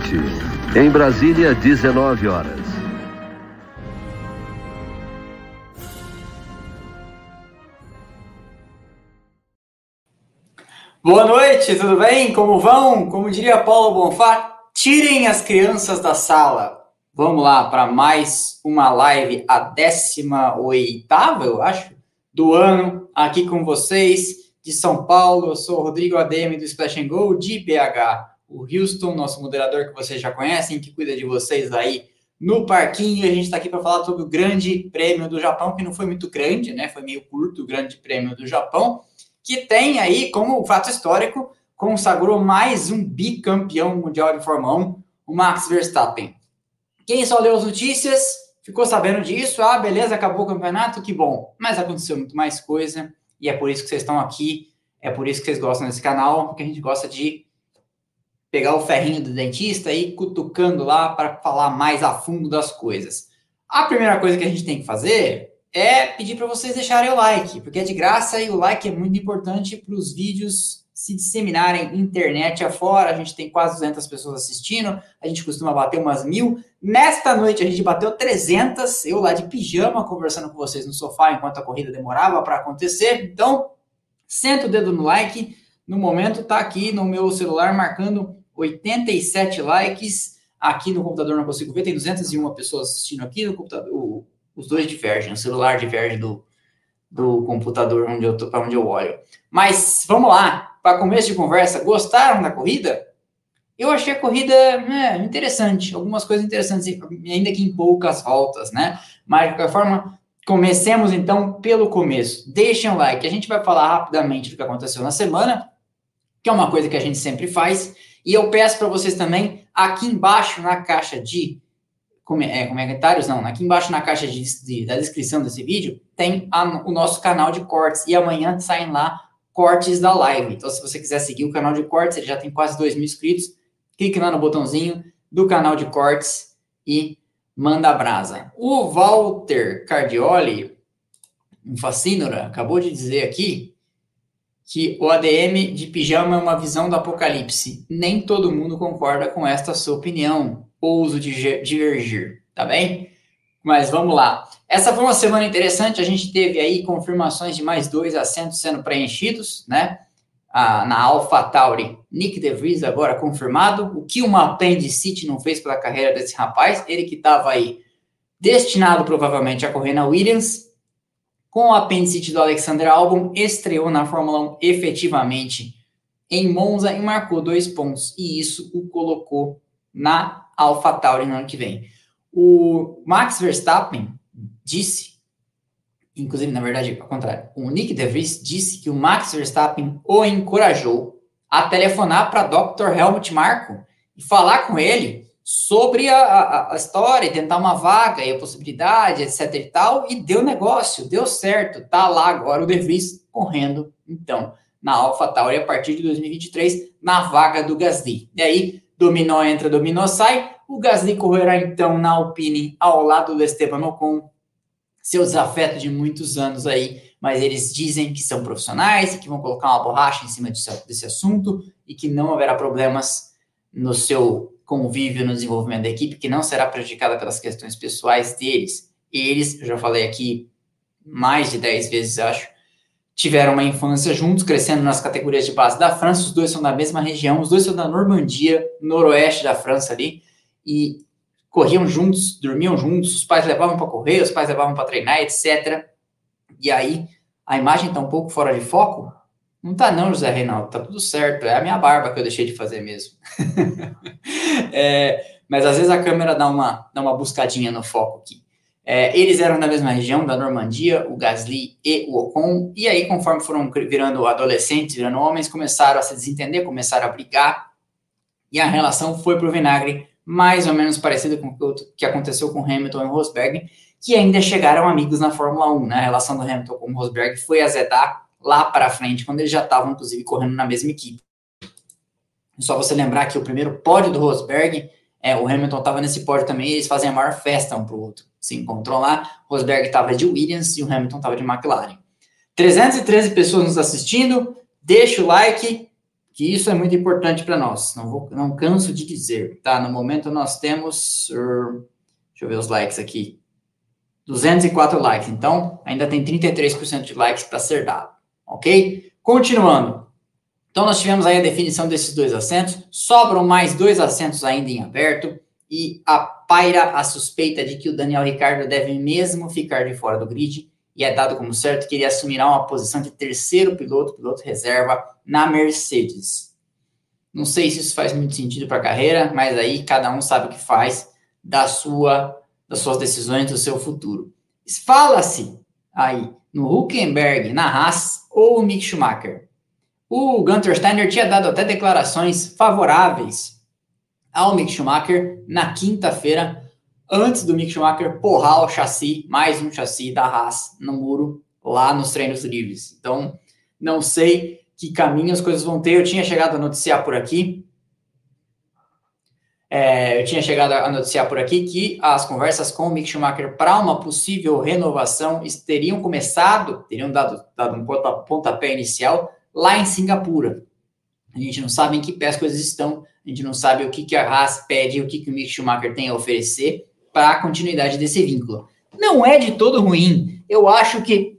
Noite. Em Brasília, 19 horas. Boa noite, tudo bem? Como vão? Como diria Paulo Bonfá, tirem as crianças da sala. Vamos lá para mais uma live, a 18 eu acho, do ano, aqui com vocês, de São Paulo. Eu sou o Rodrigo ADM do Splash and Go, de BH o Houston, nosso moderador que vocês já conhecem, que cuida de vocês aí no parquinho. A gente está aqui para falar sobre o Grande Prêmio do Japão, que não foi muito grande, né? Foi meio curto o Grande Prêmio do Japão, que tem aí como fato histórico consagrou mais um bicampeão mundial de Fórmula 1, o Max Verstappen. Quem só leu as notícias ficou sabendo disso. Ah, beleza, acabou o campeonato, que bom. Mas aconteceu muito mais coisa e é por isso que vocês estão aqui. É por isso que vocês gostam desse canal, porque a gente gosta de pegar o ferrinho do dentista e ir cutucando lá para falar mais a fundo das coisas. A primeira coisa que a gente tem que fazer é pedir para vocês deixarem o like, porque é de graça e o like é muito importante para os vídeos se disseminarem internet afora. A gente tem quase 200 pessoas assistindo, a gente costuma bater umas mil. Nesta noite a gente bateu 300, eu lá de pijama conversando com vocês no sofá enquanto a corrida demorava para acontecer. Então, senta o dedo no like. No momento está aqui no meu celular marcando 87 likes. Aqui no computador não consigo ver, tem 201 pessoas assistindo aqui no computador. O, os dois divergem, o celular diverge do, do computador onde eu para onde eu olho. Mas vamos lá, para começo de conversa, gostaram da corrida? Eu achei a corrida é, interessante, algumas coisas interessantes, ainda que em poucas voltas, né? Mas de qualquer forma, comecemos então pelo começo. Deixem o like, a gente vai falar rapidamente do que aconteceu na semana, que é uma coisa que a gente sempre faz. E eu peço para vocês também, aqui embaixo na caixa de é, comentários, não, aqui embaixo na caixa de, de, da descrição desse vídeo, tem a, o nosso canal de cortes. E amanhã saem lá cortes da live. Então, se você quiser seguir o canal de cortes, ele já tem quase 2 mil inscritos. Clique lá no botãozinho do canal de cortes e manda brasa. O Walter Cardioli, um fascínora, acabou de dizer aqui que o ADM de pijama é uma visão do apocalipse. Nem todo mundo concorda com esta sua opinião. Ouso divergir, tá bem? Mas vamos lá. Essa foi uma semana interessante. A gente teve aí confirmações de mais dois assentos sendo preenchidos, né? Ah, na AlphaTauri, Nick DeVries agora confirmado. O que uma apendicite não fez pela carreira desse rapaz? Ele que estava aí destinado provavelmente a correr na Williams, com o apendicite do Alexander Albon, estreou na Fórmula 1 efetivamente em Monza e marcou dois pontos. E isso o colocou na AlphaTauri no ano que vem. O Max Verstappen disse, inclusive, na verdade, ao contrário, o Nick DeVries disse que o Max Verstappen o encorajou a telefonar para Dr. Helmut Marko e falar com ele sobre a, a, a, história, tentar uma vaga e a possibilidade, etc e tal, e deu negócio, deu certo, tá lá agora o De Vries correndo, então, na AlphaTauri a partir de 2023, na vaga do Gasly. E aí, dominó entra, dominó sai, o Gasly correrá então na Alpine ao lado do Esteban Ocon, seu desafeto de muitos anos aí, mas eles dizem que são profissionais e que vão colocar uma borracha em cima desse, desse assunto e que não haverá problemas no seu convívio no desenvolvimento da equipe, que não será prejudicada pelas questões pessoais deles. Eles, eu já falei aqui mais de 10 vezes, acho, tiveram uma infância juntos, crescendo nas categorias de base da França. Os dois são da mesma região, os dois são da Normandia, noroeste da França ali, e corriam juntos, dormiam juntos, os pais levavam para correr, os pais levavam para treinar, etc. E aí a imagem está um pouco fora de foco, não tá não, José Reinaldo, tá tudo certo. É a minha barba que eu deixei de fazer mesmo. é, mas às vezes a câmera dá uma, dá uma buscadinha no foco aqui. É, eles eram da mesma região, da Normandia, o Gasly e o Ocon, e aí, conforme foram virando adolescentes, virando homens, começaram a se desentender, começaram a brigar, e a relação foi para o vinagre, mais ou menos parecida com o que aconteceu com Hamilton e Rosberg, que ainda chegaram amigos na Fórmula 1. Né? A relação do Hamilton com o Rosberg foi azedar lá para frente, quando eles já estavam, inclusive, correndo na mesma equipe. Só você lembrar que o primeiro pódio do Rosberg, é, o Hamilton estava nesse pódio também, eles fazem a maior festa um para o outro. Se encontrou lá, Rosberg estava de Williams e o Hamilton estava de McLaren. 313 pessoas nos assistindo, deixa o like, que isso é muito importante para nós. Não, vou, não canso de dizer, tá? No momento nós temos, uh, deixa eu ver os likes aqui, 204 likes. Então, ainda tem 33% de likes para ser dado, ok? Continuando. Então, nós tivemos aí a definição desses dois assentos. Sobram mais dois assentos ainda em aberto. E a paira a suspeita de que o Daniel Ricardo deve mesmo ficar de fora do grid. E é dado como certo que ele assumirá uma posição de terceiro piloto, piloto reserva, na Mercedes. Não sei se isso faz muito sentido para a carreira, mas aí cada um sabe o que faz da sua, das suas decisões, do seu futuro. Fala-se aí no Huckenberg, na Haas ou o Mick Schumacher. O Gunter Steiner tinha dado até declarações favoráveis ao Mick Schumacher na quinta-feira, antes do Mick Schumacher porrar o chassi, mais um chassi da Haas no muro, lá nos treinos livres. Então, não sei que caminho as coisas vão ter. Eu tinha chegado a noticiar por aqui. É, eu tinha chegado a noticiar por aqui que as conversas com o Mick Schumacher para uma possível renovação teriam começado, teriam dado, dado um pontapé inicial lá em Singapura. A gente não sabe em que pé as coisas estão, a gente não sabe o que, que a Haas pede, o que, que o Mick Schumacher tem a oferecer para a continuidade desse vínculo. Não é de todo ruim. Eu acho que,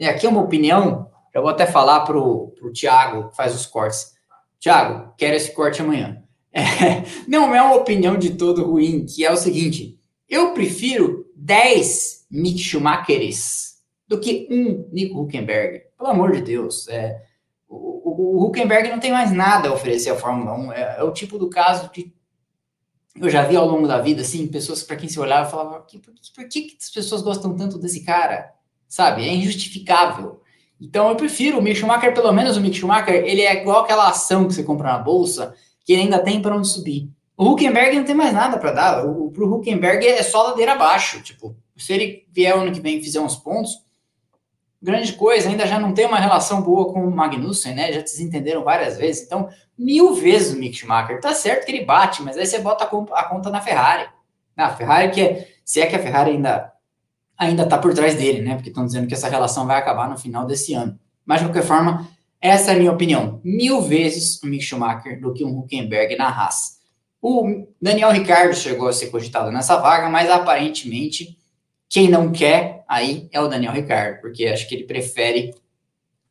aqui é uma opinião, eu vou até falar para o Thiago, que faz os cortes. Thiago, quero esse corte amanhã. É, não é uma opinião de todo ruim, que é o seguinte: eu prefiro 10 Mick Schumachers do que um Nico Huckenberg. Pelo amor de Deus. É, o, o, Huckenberg não tem mais nada a oferecer à Fórmula 1. É, é, o tipo do caso que eu já vi ao longo da vida, assim, pessoas para quem se olhava falavam, por, que, por que, que as pessoas gostam tanto desse cara? Sabe? É injustificável. Então eu prefiro o Mick Schumacher, pelo menos o Mick Schumacher, ele é igual aquela ação que você compra na bolsa, que ele ainda tem para onde subir. O Huckenberg não tem mais nada para dar. O, pro Huckenberg é só ladeira abaixo. Tipo, se ele vier ano que vem e fizer uns pontos, grande coisa, ainda já não tem uma relação boa com o Magnussen, né? Já se entenderam várias vezes. Então, mil vezes o Mick Schumacher. Tá certo que ele bate, mas aí você bota a conta na Ferrari. Na Ferrari que é, se é que a Ferrari ainda ainda tá por trás dele, né? Porque estão dizendo que essa relação vai acabar no final desse ano. Mas de qualquer forma, essa é a minha opinião. Mil vezes o Mick Schumacher do que um Huckenberg na Haas. O Daniel Ricardo chegou a ser cogitado nessa vaga, mas aparentemente quem não quer aí é o Daniel Ricardo, porque acho que ele prefere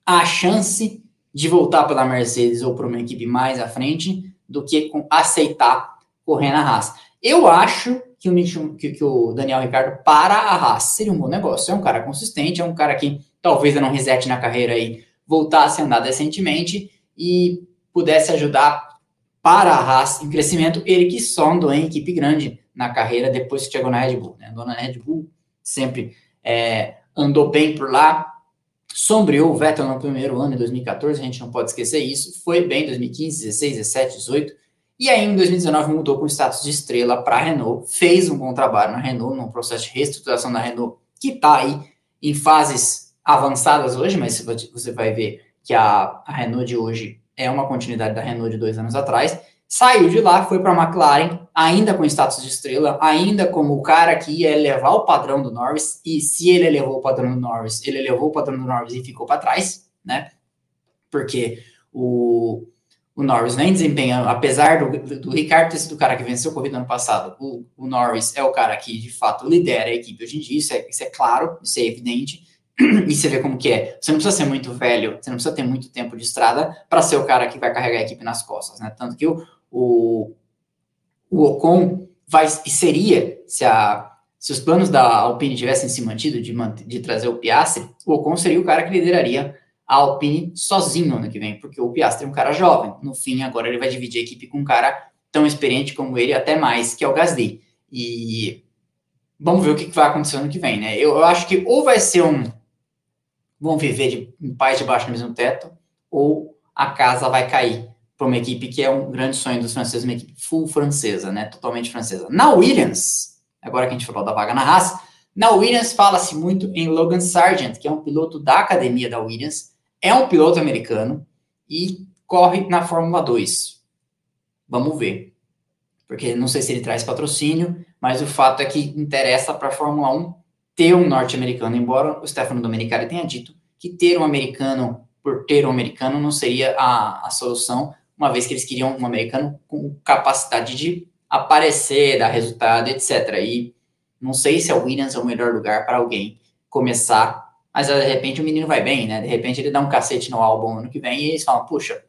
a chance de voltar pela Mercedes ou para uma equipe mais à frente do que aceitar correr na Haas. Eu acho que o, que, que o Daniel Ricardo para a Haas seria um bom negócio. É um cara consistente, é um cara que talvez não resete na carreira aí, voltasse a andar decentemente e pudesse ajudar para a Haas em crescimento. Ele que só andou em equipe grande na carreira depois que chegou na Red Bull. Né? Andou na Red Bull sempre é, andou bem por lá. Sombreou o Vettel no primeiro ano, em 2014, a gente não pode esquecer isso. Foi bem em 2015, 16, 17, 18. E aí, em 2019, mudou com status de estrela para a Renault. Fez um bom trabalho na Renault, num processo de reestruturação da Renault, que está aí em fases avançadas hoje, mas você vai ver que a, a Renault de hoje é uma continuidade da Renault de dois anos atrás. Saiu de lá, foi para a McLaren, ainda com status de estrela, ainda como o cara que ia elevar o padrão do Norris, e se ele elevou o padrão do Norris, ele elevou o padrão do Norris e ficou para trás, né? Porque o, o Norris vem desempenhando, apesar do, do Ricardo ter sido o cara que venceu a corrida ano passado, o, o, Norris é o cara que de fato lidera a equipe hoje em dia, isso é, isso é claro, isso é evidente, e você vê como que é. Você não precisa ser muito velho, você não precisa ter muito tempo de estrada para ser o cara que vai carregar a equipe nas costas, né? Tanto que o, o, o Ocon vai, e seria, se, a, se os planos da Alpine tivessem se mantido de, de trazer o Piastri, o Ocon seria o cara que lideraria a Alpine sozinho ano que vem, porque o Piastri é um cara jovem. No fim, agora ele vai dividir a equipe com um cara tão experiente como ele, até mais, que é o Gasly. E vamos ver o que vai acontecer ano que vem, né? Eu, eu acho que ou vai ser um. Vão viver de, em paz debaixo do mesmo teto, ou a casa vai cair para uma equipe que é um grande sonho dos franceses, uma equipe full francesa, né? Totalmente francesa. Na Williams, agora que a gente falou da vaga na Haas, na Williams fala-se muito em Logan Sargent, que é um piloto da academia da Williams, é um piloto americano e corre na Fórmula 2. Vamos ver. Porque não sei se ele traz patrocínio, mas o fato é que interessa para a Fórmula 1 ter um norte-americano, embora o Stefano Domenicali tenha dito que ter um americano por ter um americano não seria a, a solução, uma vez que eles queriam um americano com capacidade de aparecer, dar resultado, etc. E não sei se a Williams é o melhor lugar para alguém começar, mas de repente o menino vai bem, né? De repente ele dá um cacete no álbum ano que vem e eles falam, puxa,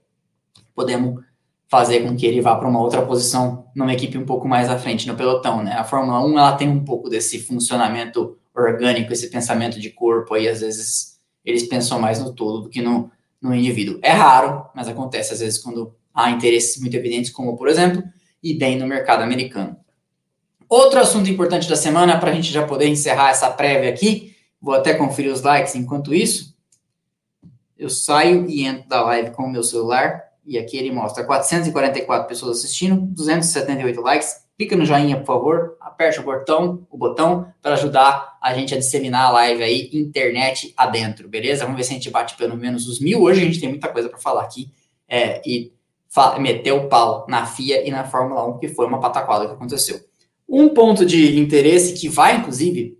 podemos fazer com que ele vá para uma outra posição numa equipe um pouco mais à frente no pelotão, né? A Fórmula 1 ela tem um pouco desse funcionamento orgânico, esse pensamento de corpo aí, às vezes eles pensam mais no todo do que no, no indivíduo. É raro, mas acontece às vezes quando há interesses muito evidentes, como por exemplo, e bem no mercado americano. Outro assunto importante da semana, para a gente já poder encerrar essa prévia aqui, vou até conferir os likes enquanto isso. Eu saio e entro da live com o meu celular, e aqui ele mostra 444 pessoas assistindo, 278 likes. Clica no joinha, por favor, aperte o botão, o botão para ajudar a gente a disseminar a live aí, internet adentro, beleza? Vamos ver se a gente bate pelo menos os mil. Hoje a gente tem muita coisa para falar aqui. É, e meteu o pau na FIA e na Fórmula 1, que foi uma pataquada que aconteceu. Um ponto de interesse que vai, inclusive,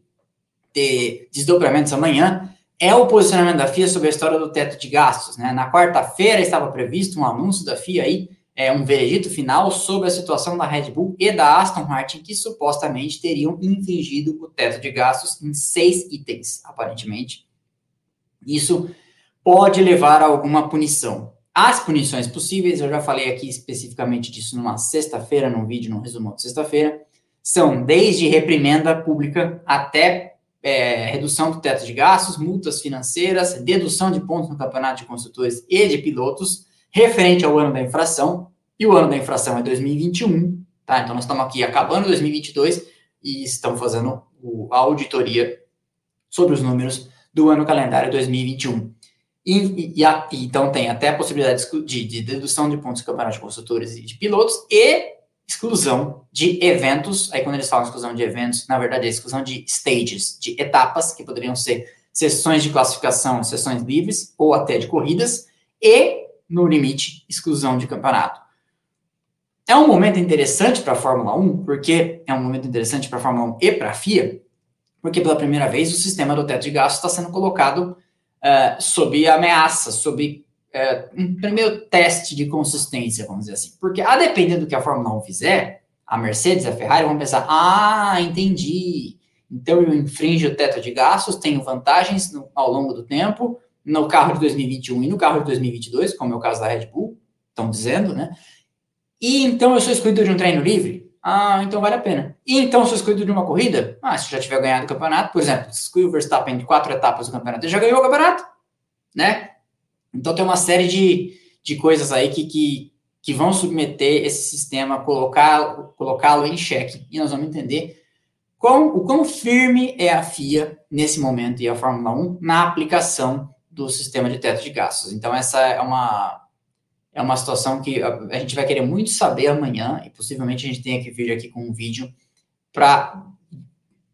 ter desdobramentos amanhã é o posicionamento da FIA sobre a história do teto de gastos. Né? Na quarta-feira estava previsto um anúncio da FIA aí, é, um veredito final sobre a situação da Red Bull e da Aston Martin, que supostamente teriam infringido o teto de gastos em seis itens, aparentemente. Isso pode levar a alguma punição. As punições possíveis, eu já falei aqui especificamente disso numa sexta-feira, num vídeo, num resumo de sexta-feira, são desde reprimenda pública até é, redução do teto de gastos, multas financeiras, dedução de pontos no campeonato de construtores e de pilotos, referente ao ano da infração, e o ano da infração é 2021, tá? Então nós estamos aqui acabando 2022 e estamos fazendo a auditoria sobre os números do ano calendário 2021. E, e, a, então tem até a possibilidade de, de dedução de pontos do campeonato de construtores e de pilotos e exclusão de eventos. Aí quando eles falam exclusão de eventos, na verdade é exclusão de stages, de etapas, que poderiam ser sessões de classificação, sessões livres ou até de corridas, e, no limite, exclusão de campeonato. É um momento interessante para a Fórmula 1, porque é um momento interessante para a Fórmula 1 e para a FIA, porque pela primeira vez o sistema do teto de gastos está sendo colocado uh, sob ameaça, sob uh, um primeiro teste de consistência, vamos dizer assim. Porque, a depender do que a Fórmula 1 fizer, a Mercedes a Ferrari vão pensar: ah, entendi. Então eu infringo o teto de gastos, tenho vantagens no, ao longo do tempo no carro de 2021 e no carro de 2022, como é o caso da Red Bull, estão dizendo, né? E então eu sou excluído de um treino livre? Ah, então vale a pena. E então, se eu excluído de uma corrida, ah, se já tiver ganhado o campeonato, por exemplo, se excluir o Verstappen de quatro etapas do campeonato, ele já ganhou o campeonato, né? Então tem uma série de, de coisas aí que, que, que vão submeter esse sistema, colocá-lo colocá em xeque. E nós vamos entender quão, o quão firme é a FIA nesse momento e a Fórmula 1 na aplicação do sistema de teto de gastos. Então, essa é uma, é uma situação que a, a, gente vai querer muito saber amanhã, e possivelmente a gente tenha que vir aqui com um vídeo para,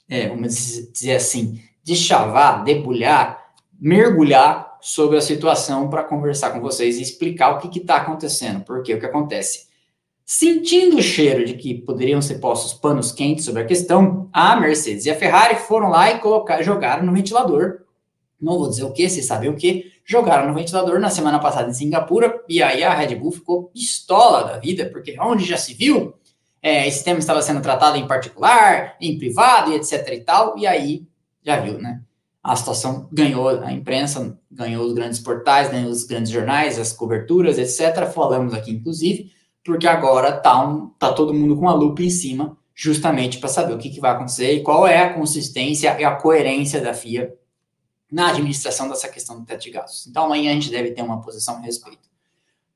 é, vamos dizer assim, deschavar, debulhar, mergulhar sobre a situação para conversar com vocês e explicar o que está acontecendo. Porque o que acontece? Sentindo o cheiro de que poderiam ser postos panos quentes sobre a questão, a Mercedes e a Ferrari foram lá e colocar, jogaram no ventilador. Não vou dizer o que, vocês sabem o que, jogaram no ventilador na semana passada em Singapura, e aí a Red Bull ficou pistola da vida, porque onde já se viu, é, esse tema estava sendo tratado em particular, em privado e etc e tal, e aí já viu, né? A situação ganhou a imprensa, ganhou os grandes portais, ganhou os grandes jornais, as coberturas, etc. Falamos aqui, inclusive, porque agora tá, um, tá todo mundo com a lupa em cima, justamente para saber o que, que vai acontecer e qual é a consistência e a coerência da FIA na administração dessa questão do teto de gastos. Então, amanhã a gente deve ter uma posição a respeito.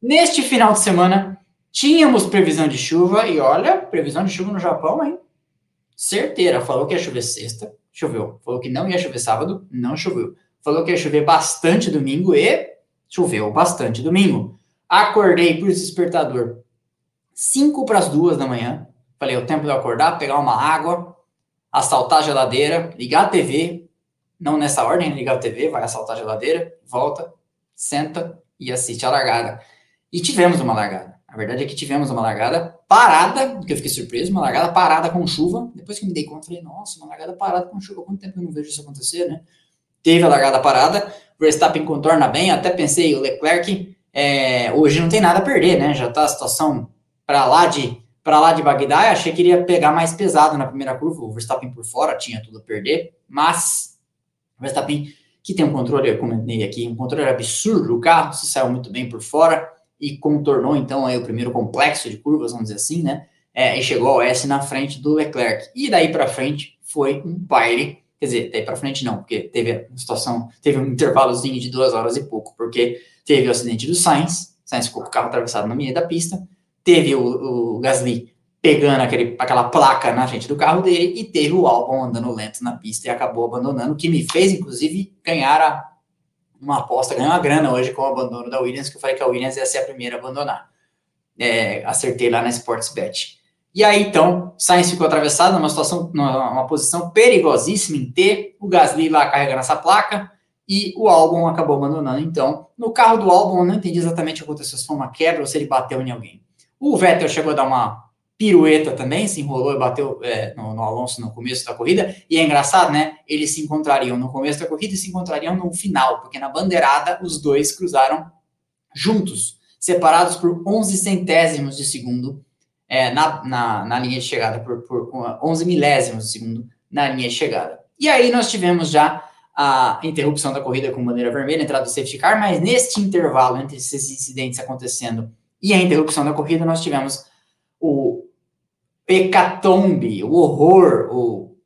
Neste final de semana, tínhamos previsão de chuva, e olha, previsão de chuva no Japão, hein? Certeira, falou que ia chover sexta, choveu. Falou que não ia chover sábado, não choveu. Falou que ia chover bastante domingo e choveu bastante domingo. Acordei por despertador 5 para as duas da manhã. Falei, é o tempo de eu acordar, pegar uma água, assaltar a geladeira, ligar a TV, não nessa ordem, ligar a TV, vai assaltar a geladeira, volta, senta e assiste a largada. E tivemos uma largada. A verdade é que tivemos uma largada parada, que eu fiquei surpreso, uma largada parada com chuva. Depois que me dei conta, falei, nossa, uma largada parada com chuva, quanto tempo eu não vejo isso acontecer, né? teve a largada parada, Verstappen contorna bem, até pensei, o Leclerc é, hoje não tem nada a perder, né? Já tá a situação para lá de para lá de Bagdá, achei que iria pegar mais pesado na primeira curva, o Verstappen por fora tinha tudo a perder, mas o Verstappen que tem um controle, eu comentei aqui, um controle absurdo, o carro se saiu muito bem por fora e contornou então aí o primeiro complexo de curvas, vamos dizer assim, né? É, e chegou ao S na frente do Leclerc. E daí para frente foi um baile Quer dizer, daí para frente não, porque teve uma situação, teve um intervalozinho de duas horas e pouco, porque teve o acidente do Sainz, Sainz ficou com o carro atravessado no meio da pista, teve o, o Gasly pegando aquele, aquela placa na frente do carro dele e teve o Albon andando lento na pista e acabou abandonando, que me fez, inclusive, ganhar a, uma aposta, ganhar uma grana hoje com o abandono da Williams, que eu falei que a Williams ia ser a primeira a abandonar. É, acertei lá na Sportsbet. E aí, então, Sainz ficou atravessado numa situação, numa posição perigosíssima em T, o Gasly lá carregando essa placa, e o Albon acabou abandonando. Então, no carro do Albon, eu não entendi exatamente o que aconteceu, se foi uma quebra ou se ele bateu em alguém. O Vettel chegou a dar uma pirueta também, se enrolou e bateu é, no, no, Alonso no começo da corrida, e é engraçado, né? Eles se encontrariam no começo da corrida e se encontrariam no final, porque na bandeirada os dois cruzaram juntos, separados por 11 centésimos de segundo é, na, na, na, linha de chegada por, por 11 milésimos de segundo na linha de chegada. E aí nós tivemos já a interrupção da corrida com bandeira vermelha, entrada do safety car, mas neste intervalo entre esses incidentes acontecendo e a interrupção da corrida, nós tivemos o hecatombe, o horror, o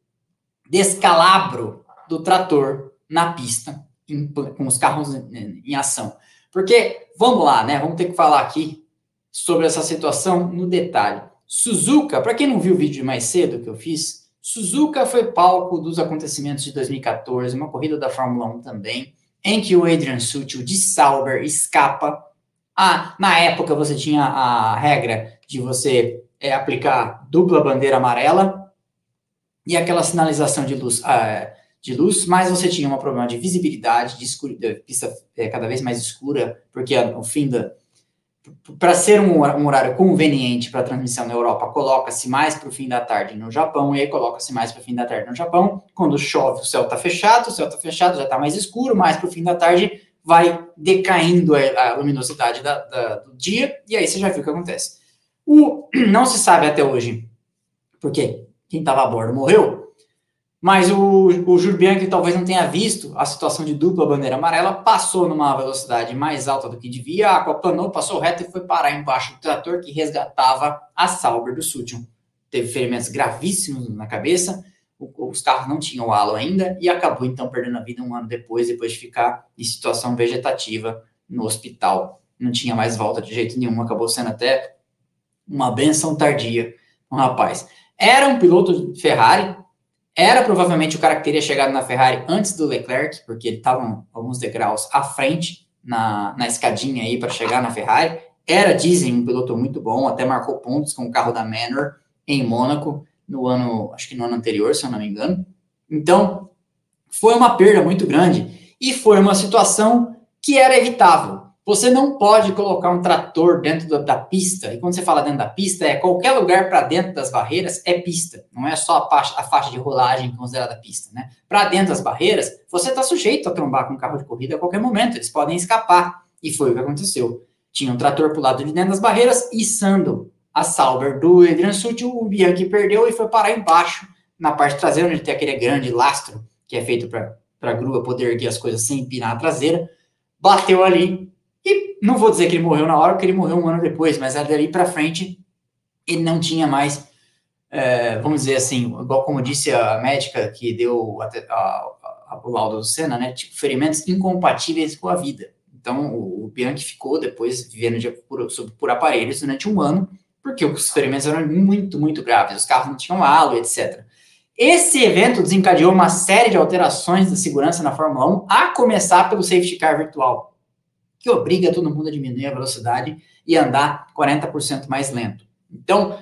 descalabro do trator na pista, em, com os carros em, em ação. Porque, vamos lá, né? Vamos ter que falar aqui sobre essa situação no detalhe. Suzuka, para quem não viu o vídeo mais cedo que eu fiz, Suzuka foi palco dos acontecimentos de 2014, uma corrida da Fórmula 1 também, em que o Adrian Sutil de Sauber escapa. Ah, na época você tinha a regra de você é, aplicar dupla bandeira amarela e aquela sinalização de luz, ah, de luz, mas você tinha um problema de visibilidade, de, escuridão, pista é, cada vez mais escura, porque o fim da, para ser um, um, horário conveniente para transmissão na Europa, coloca-se mais para o fim da tarde no Japão, e aí coloca-se mais para o fim da tarde no Japão. Quando chove, o céu está fechado, o céu está fechado, já está mais escuro, mais para o fim da tarde vai decaindo a, a luminosidade da, da, do dia, e aí você já viu o que acontece. O, não se sabe até hoje, porque quem estava a bordo morreu, mas o, o Jurbianchi talvez não tenha visto a situação de dupla bandeira amarela, passou numa velocidade mais alta do que devia, aquaplanou, passou reto e foi parar embaixo do trator que resgatava a Sauber do Sution. Teve ferimentos gravíssimos na cabeça, os carros não tinham halo ainda e acabou então perdendo a vida um ano depois, depois de ficar em situação vegetativa no hospital. Não tinha mais volta de jeito nenhum, acabou sendo até uma benção tardia. Um rapaz. Era um piloto Ferrari, era provavelmente o cara que teria chegado na Ferrari antes do Leclerc, porque ele estava alguns degraus à frente na, na escadinha aí para chegar na Ferrari. Era, dizem, um piloto muito bom, até marcou pontos com o carro da Manor em Mônaco no ano, acho que no ano anterior, se eu não me engano. Então, foi uma perda muito grande e foi uma situação que era evitável. Você não pode colocar um trator dentro da, pista, e quando você fala dentro da pista, é qualquer lugar para dentro das barreiras é pista, não é só a faixa, a faixa de rolagem considerada pista, né? Para dentro das barreiras, você está sujeito a trombar com um carro de corrida a qualquer momento, eles podem escapar, e foi o que aconteceu. Tinha um trator para lado de dentro das barreiras, içando a Sauber do Adrian Sutil, o Bianchi perdeu e foi parar embaixo, na parte traseira, onde tem aquele grande lastro, que é feito para a grua poder erguer as coisas sem empinar a traseira, bateu ali, e não vou dizer que ele morreu na hora, porque ele morreu um ano depois, mas dali para frente ele não tinha mais, é, vamos dizer assim, igual como disse a médica que deu a, a, a, o laudo do Senna, né? Tipo, ferimentos incompatíveis com a vida. Então o, o Bianchi ficou depois vivendo de, por, por aparelhos durante um ano, porque os ferimentos eram muito, muito graves, os carros não tinham halo, etc. Esse evento desencadeou uma série de alterações da segurança na Fórmula 1, a começar pelo safety car virtual que obriga todo mundo a diminuir a velocidade e andar 40% mais lento. Então,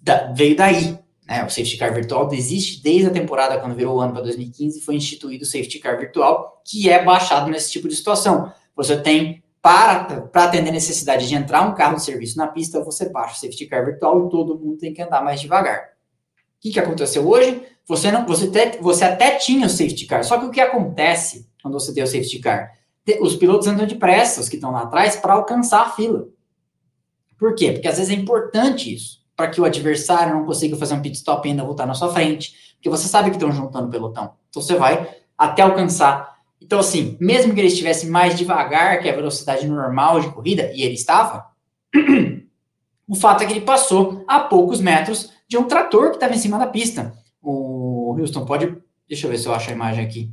da, veio daí. Né? O safety car virtual existe desde a temporada, quando virou o ano para 2015, foi instituído o safety car virtual, que é baixado nesse tipo de situação. Você tem, para, para atender a necessidade de entrar um carro de serviço na pista, você baixa o safety car virtual e todo mundo tem que andar mais devagar. O que, que aconteceu hoje? você não, você, te, você até tinha o safety car, só que o que acontece quando você tem o safety car? Os pilotos andam depressa, os que estão lá atrás, para alcançar a fila. Por quê? Porque às vezes é importante isso, para que o adversário não consiga fazer um pit stop e ainda voltar na sua frente, porque você sabe que estão juntando o pelotão. Então você vai até alcançar. Então, assim, mesmo que ele estivesse mais devagar que a velocidade normal de corrida, e ele estava, o fato é que ele passou a poucos metros de um trator que estava em cima da pista. O Houston pode. Deixa eu ver se eu acho a imagem aqui.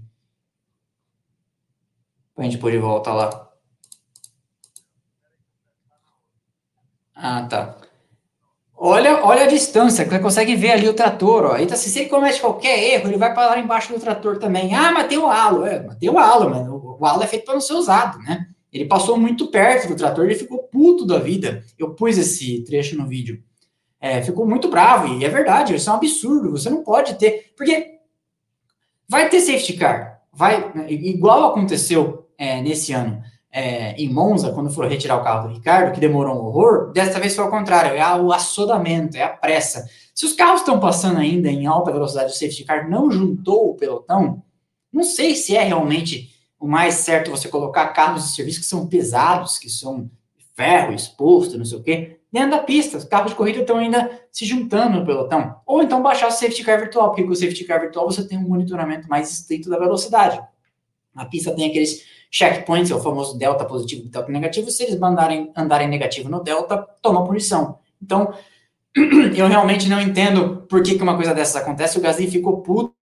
Pra gente pôr de volta lá. Ah, tá. Olha, olha a distância, você consegue ver ali o trator, ó. Então, se ele comete qualquer erro, ele vai parar embaixo do trator também. Ah, mas tem o halo. É, mas tem o halo, mas o, o halo é feito para não ser usado, né? Ele passou muito perto do trator, ele ficou puto da vida. Eu pus esse trecho no vídeo. É, ficou muito bravo, e é verdade, isso é um absurdo. Você não pode ter. Porque vai ter safety car. Vai, igual aconteceu é, nesse ano é, em Monza, quando foram retirar o carro do Ricardo, que demorou um horror, dessa vez foi ao contrário, é o assodamento, é a pressa. Se os carros estão passando ainda em alta velocidade, o safety car não juntou o pelotão, não sei se é realmente o mais certo você colocar carros de serviço que são pesados, que são ferro exposto, não sei o quê, dentro da pista. Os carros de corrida estão ainda se juntando no pelotão. Ou então baixar o safety car virtual, porque com o safety car virtual você tem um monitoramento mais estrito da velocidade. A pista tem aqueles checkpoints, é o famoso delta positivo e delta negativo. Se eles mandarem, andarem negativo no delta, toma punição. Então, eu realmente não entendo por que, que uma coisa dessas acontece. O Gasly ficou puto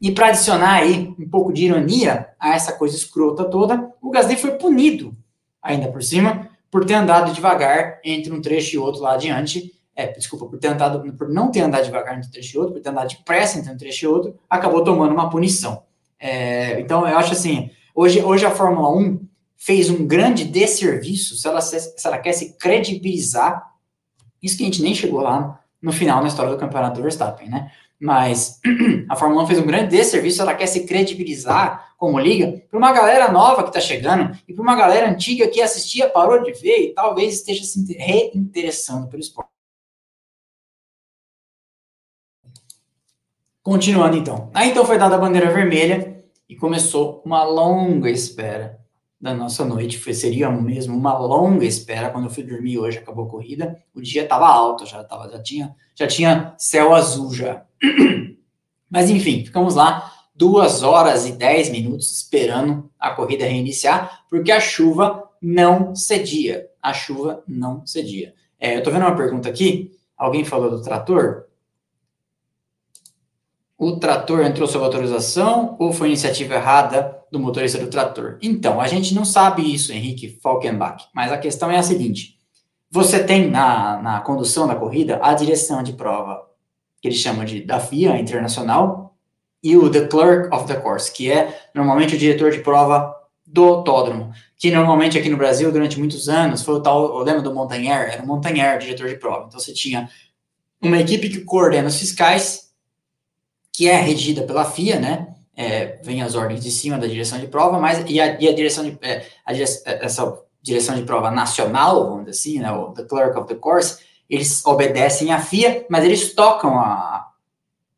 e para adicionar aí um pouco de ironia a essa coisa escrota toda, o Gasly foi punido, ainda por cima, por ter andado devagar entre um trecho e outro lá adiante. É, desculpa, por ter andado, por não ter andado devagar entre um trecho e outro, por ter andado depressa entre um trecho e outro, acabou tomando uma punição. É, então, eu acho assim, hoje, hoje a Fórmula 1 fez um grande desserviço se ela, se, se ela quer se credibilizar. Isso que a gente nem chegou lá no final na história do campeonato do Verstappen, né? Mas a Fórmula 1 fez um grande desserviço, ela quer se credibilizar como liga para uma galera nova que está chegando e para uma galera antiga que assistia, parou de ver e talvez esteja se reinteressando pelo esporte. Continuando então. Aí então foi dada a bandeira vermelha e começou uma longa espera da nossa noite. Foi, seria mesmo uma longa espera. Quando eu fui dormir hoje, acabou a corrida. O dia estava alto, já, tava, já, tinha, já tinha céu azul já. Mas enfim, ficamos lá duas horas e dez minutos esperando a corrida reiniciar, porque a chuva não cedia. A chuva não cedia. É, eu tô vendo uma pergunta aqui. Alguém falou do trator? O trator entrou sob autorização ou foi iniciativa errada do motorista do trator? Então, a gente não sabe isso, Henrique Falkenbach, mas a questão é a seguinte: você tem na, na condução da corrida a direção de prova que eles chamam de da FIA Internacional, e o The Clerk of the Course, que é normalmente o diretor de prova do autódromo, que normalmente aqui no Brasil, durante muitos anos, foi o tal, eu lembro do Montanher, era o Montanher, diretor de prova. Então você tinha uma equipe que coordena os fiscais, que é regida pela FIA, né? É, vem as ordens de cima da direção de prova, mas e a, e a direção de é, a, essa direção de prova nacional, vamos dizer assim, né, o the clerk of the course, eles obedecem à FIA, mas eles tocam a,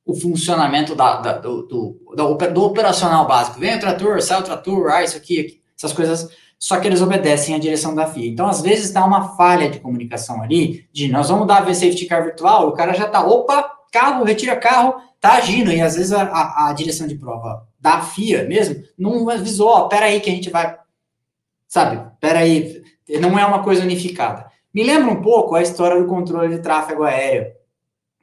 o funcionamento da, da do, do, do, operacional básico. Vem o trator, sai o trator, ah, isso aqui, aqui, essas coisas, só que eles obedecem à direção da FIA. Então, às vezes, dá uma falha de comunicação ali, de nós vamos dar a safety car virtual, o cara já tá, opa, carro, retira carro, tá agindo, e às vezes a, a, a direção de prova da FIA mesmo não avisou, ó, peraí que a gente vai, sabe, peraí, não é uma coisa unificada. Me lembra um pouco a história do controle de tráfego aéreo,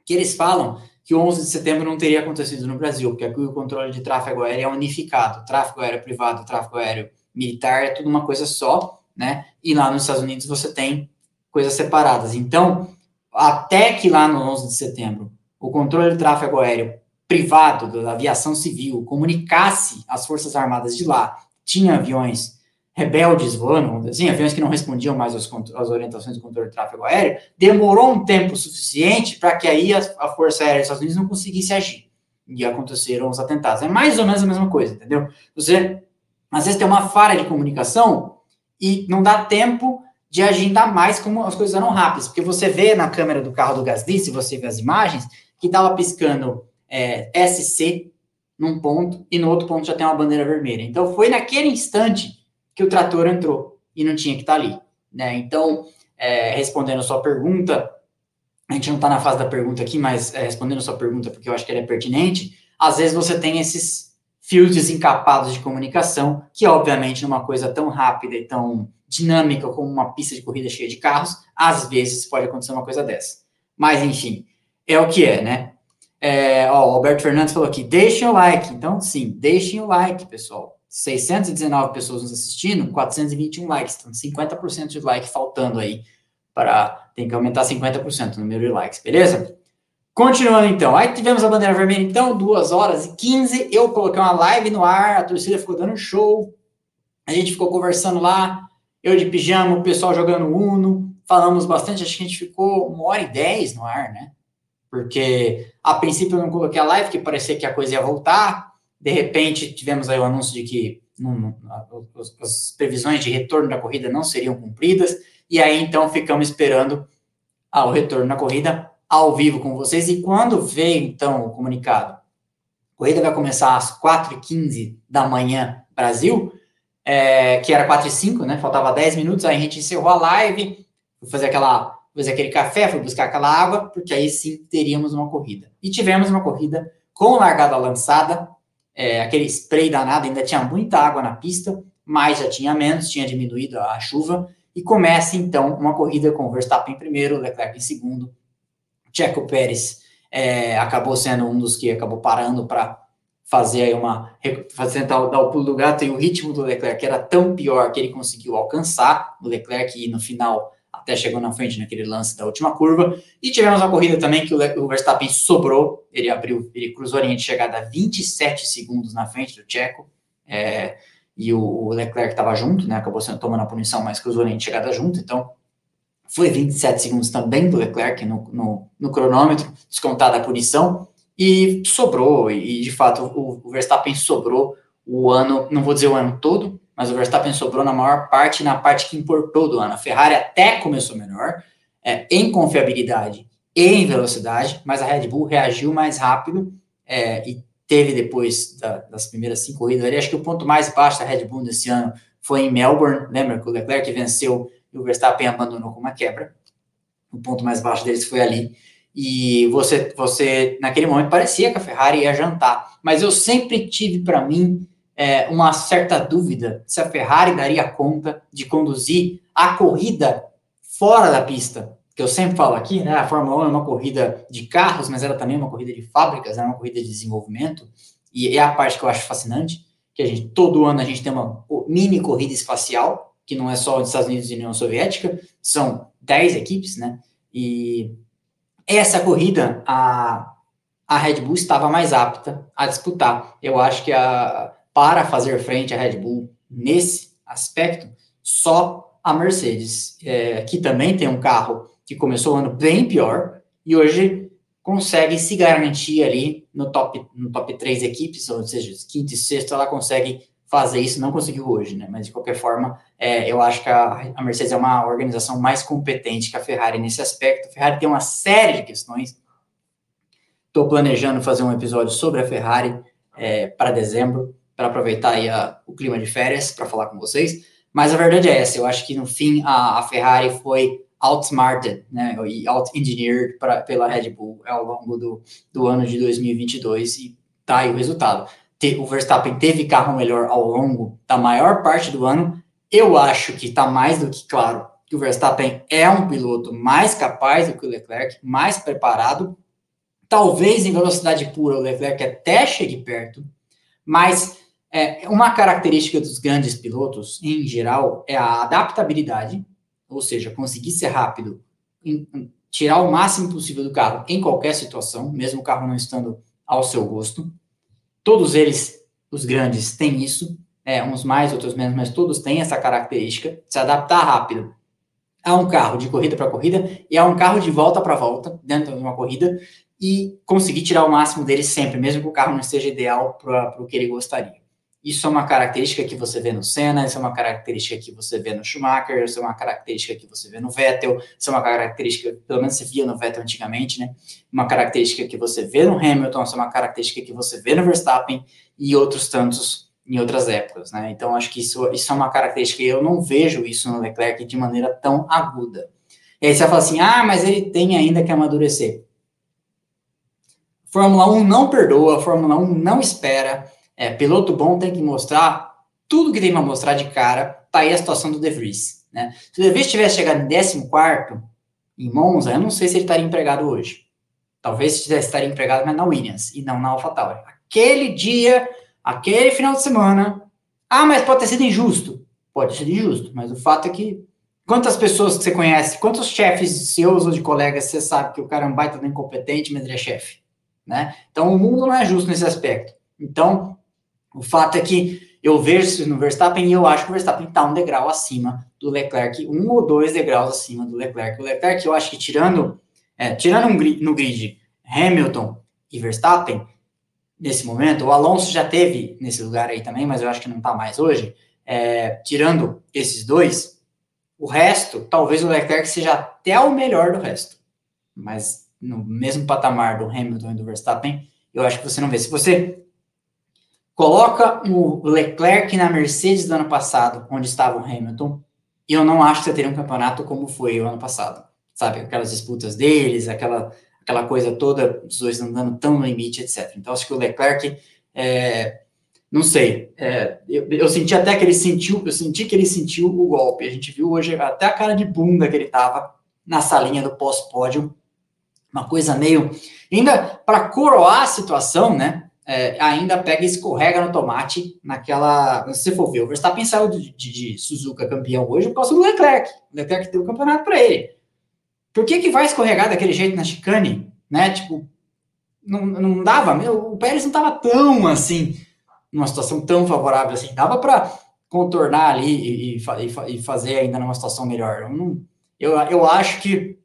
que eles falam que 11 de setembro não teria acontecido no Brasil, porque aqui o controle de tráfego aéreo é unificado. Tráfego aéreo privado, tráfego aéreo militar é tudo uma coisa só, né? E lá nos Estados Unidos você tem coisas separadas. Então, até que lá no 11 de setembro o controle de tráfego aéreo privado da aviação civil comunicasse às forças armadas de lá, tinha aviões rebeldes voando, assim, aviões que não respondiam mais às, às, orientações do controle de tráfego aéreo, demorou um tempo suficiente para que aí a, a, Força Aérea dos Estados Unidos não conseguisse agir. E aconteceram os atentados. É mais ou menos a mesma coisa, entendeu? Você, às vezes, tem uma falha de comunicação e não dá tempo de agendar mais como as coisas eram rápidas. Porque você vê na câmera do carro do Gasly, se você vê as imagens, que estava piscando é, SC num ponto e no outro ponto já tem uma bandeira vermelha. Então foi naquele instante que o trator entrou e não tinha que estar tá ali. Né? Então, é, respondendo a sua pergunta, a gente não está na fase da pergunta aqui, mas é, respondendo a sua pergunta, porque eu acho que ela é pertinente, às vezes você tem esses fios desencapados de comunicação, que obviamente numa coisa tão rápida e tão dinâmica como uma pista de corrida cheia de carros, às vezes pode acontecer uma coisa dessa. Mas enfim, é o que é, né? É, ó, o Alberto Fernandes falou aqui, deixem o like. Então, sim, deixem o like, pessoal. 619 pessoas nos assistindo, 421 likes. Então, 50% de like faltando aí para tem que aumentar 50% o número de likes, beleza? Continuando então, aí tivemos a bandeira vermelha, então, 2 horas e 15. Eu coloquei uma live no ar, a torcida ficou dando show, a gente ficou conversando lá, eu de pijama, o pessoal jogando Uno, falamos bastante, acho que a gente ficou uma hora e dez no ar, né? Porque a princípio eu não coloquei a live, que parecia que a coisa ia voltar, de repente tivemos aí o anúncio de que não, não, as previsões de retorno da corrida não seriam cumpridas, e aí então ficamos esperando ao retorno da corrida ao vivo com vocês. E quando veio então o comunicado, a corrida vai começar às 4h15 da manhã, Brasil, é, que era 4 e 5, né? Faltava 10 minutos, aí a gente encerrou a live, fazer aquela, fazer aquele café, foi buscar aquela água, porque aí sim teríamos uma corrida. E tivemos uma corrida com largada lançada, é, aquele spray danado, ainda tinha muita água na pista, mas já tinha menos, tinha diminuído a chuva, e começa então uma corrida com Verstappen em primeiro, Leclerc em segundo, Checo Pérez é, acabou sendo um dos que acabou parando para fazer aí uma fazer dar o pulo do gato e o ritmo do Leclerc era tão pior que ele conseguiu alcançar o Leclerc e no final até chegou na frente naquele lance da última curva. E tivemos uma corrida também que o Verstappen sobrou, ele abriu, ele cruzou a linha de chegada 27 segundos na frente do Checo. É, e o, Leclerc estava junto, né? Acabou sendo tomando a punição, mas cruzou a linha de chegada junto, então foi 27 segundos também do Leclerc no, no, no cronômetro, descontada a punição, e sobrou, e de fato o, o Verstappen sobrou o ano, não vou dizer o ano todo, mas o Verstappen sobrou na maior parte, na parte que importou do ano. A Ferrari até começou melhor, é, em confiabilidade e em velocidade, mas a Red Bull reagiu mais rápido é, e teve depois da, das primeiras cinco corridas. Ali, acho que o ponto mais baixo da Red Bull nesse ano foi em Melbourne. Lembra que o Leclerc venceu e o Verstappen abandonou com uma quebra. O ponto mais baixo deles foi ali. E você, você naquele momento parecia que a Ferrari ia jantar, mas eu sempre tive para mim é, uma certa dúvida se a Ferrari daria conta de conduzir a corrida fora da pista. Que eu sempre falo aqui, né? A Fórmula 1 é uma corrida de carros, mas ela também é uma corrida de fábricas, é uma corrida de desenvolvimento. E é a parte que eu acho fascinante, que a gente todo ano a gente tem uma mini corrida espacial, que não é só os Estados Unidos e União Soviética, são 10 equipes, né? E essa corrida a a Red Bull estava mais apta a disputar. Eu acho que a para fazer frente à Red Bull nesse aspecto, só a Mercedes, é, que também tem um carro que começou o ano bem pior e hoje consegue se garantir ali no top, no top 3 equipes, ou seja, quinto e sexto, ela consegue fazer isso, não conseguiu hoje, né? Mas de qualquer forma, é, eu acho que a, a, Mercedes é uma organização mais competente que a Ferrari nesse aspecto. A Ferrari tem uma série de questões. Estou planejando fazer um episódio sobre a Ferrari é, para dezembro para aproveitar a, o clima de férias para falar com vocês. Mas a verdade é essa, eu acho que no fim a, a Ferrari foi outsmarted, né, e out-engineered pela Red Bull ao longo do, do ano de 2022 e tá aí o resultado. O Verstappen teve carro melhor ao longo da maior parte do ano. Eu acho que está mais do que claro que o Verstappen é um piloto mais capaz do que o Leclerc, mais preparado. Talvez em velocidade pura o Leclerc até chegue perto, mas é, uma característica dos grandes pilotos, em geral, é a adaptabilidade, ou seja, conseguir ser rápido, em, tirar o máximo possível do carro em qualquer situação, mesmo o carro não estando ao seu gosto. Todos eles, os grandes, têm isso, é, uns mais, outros menos, mas todos têm essa característica se adaptar rápido a um carro de corrida para corrida e a um carro de volta para volta dentro de uma corrida e conseguir tirar o máximo dele sempre, mesmo que o carro não esteja ideal para o que ele gostaria. Isso é uma característica que você vê no Senna, isso é uma característica que você vê no Schumacher, isso é uma característica que você vê no Vettel, isso é uma característica, pelo menos você via no Vettel antigamente, né? Uma característica que você vê no Hamilton, isso é uma característica que você vê no Verstappen e outros tantos em outras épocas, né? Então, acho que isso, isso é uma característica eu não vejo isso no Leclerc de maneira tão aguda. E aí você vai falar assim, ah, mas ele tem ainda que amadurecer. Fórmula 1 não perdoa, Fórmula 1 não espera, é, piloto bom tem que mostrar tudo que tem para mostrar de cara. Tá aí a situação do De Vries. Né? Se o De Vries tivesse chegado em 14 em Monza, eu não sei se ele estaria empregado hoje. Talvez estaria empregado mas na Williams e não na AlphaTauri. Aquele dia, aquele final de semana. Ah, mas pode ter sido injusto. Pode ser injusto, mas o fato é que quantas pessoas que você conhece, quantos chefes seus ou de colegas você sabe que o cara é um baita incompetente, mas ele é chefe, né? Então o mundo não é justo nesse aspecto. Então, o fato é que eu vejo no Verstappen e eu acho que o Verstappen está um degrau acima do Leclerc, um ou dois degraus acima do Leclerc. O Leclerc, eu acho que tirando, é, tirando um, no grid Hamilton e Verstappen, nesse momento, o Alonso já teve nesse lugar aí também, mas eu acho que não está mais hoje. É, tirando esses dois, o resto, talvez o Leclerc seja até o melhor do resto. Mas no mesmo patamar do Hamilton e do Verstappen, eu acho que você não vê. Se você Coloca o Leclerc na Mercedes do ano passado, onde estava o Hamilton, e eu não acho que você teria um campeonato como foi o ano passado. Sabe, aquelas disputas deles, aquela, aquela coisa toda, os dois andando tão no limite, etc. Então, acho que o Leclerc, é, não sei, é, eu, eu, senti até que ele sentiu, eu senti que ele sentiu o golpe. A gente viu hoje até a cara de bunda que ele tava na salinha do pós-pódio, uma coisa meio. Ainda para coroar a situação, né? É, ainda pega e escorrega no tomate naquela. Se você for ver, o Verstappen saiu de, de, de, Suzuka campeão hoje por causa do Leclerc. O Leclerc deu o campeonato para ele. Por que, que vai escorregar daquele jeito na chicane? Né? Tipo, não, não dava. Meu, o Pérez não estava tão assim, numa situação tão favorável assim. Dava para contornar ali e, e, e, fazer ainda numa situação melhor. Eu, não, eu, eu acho que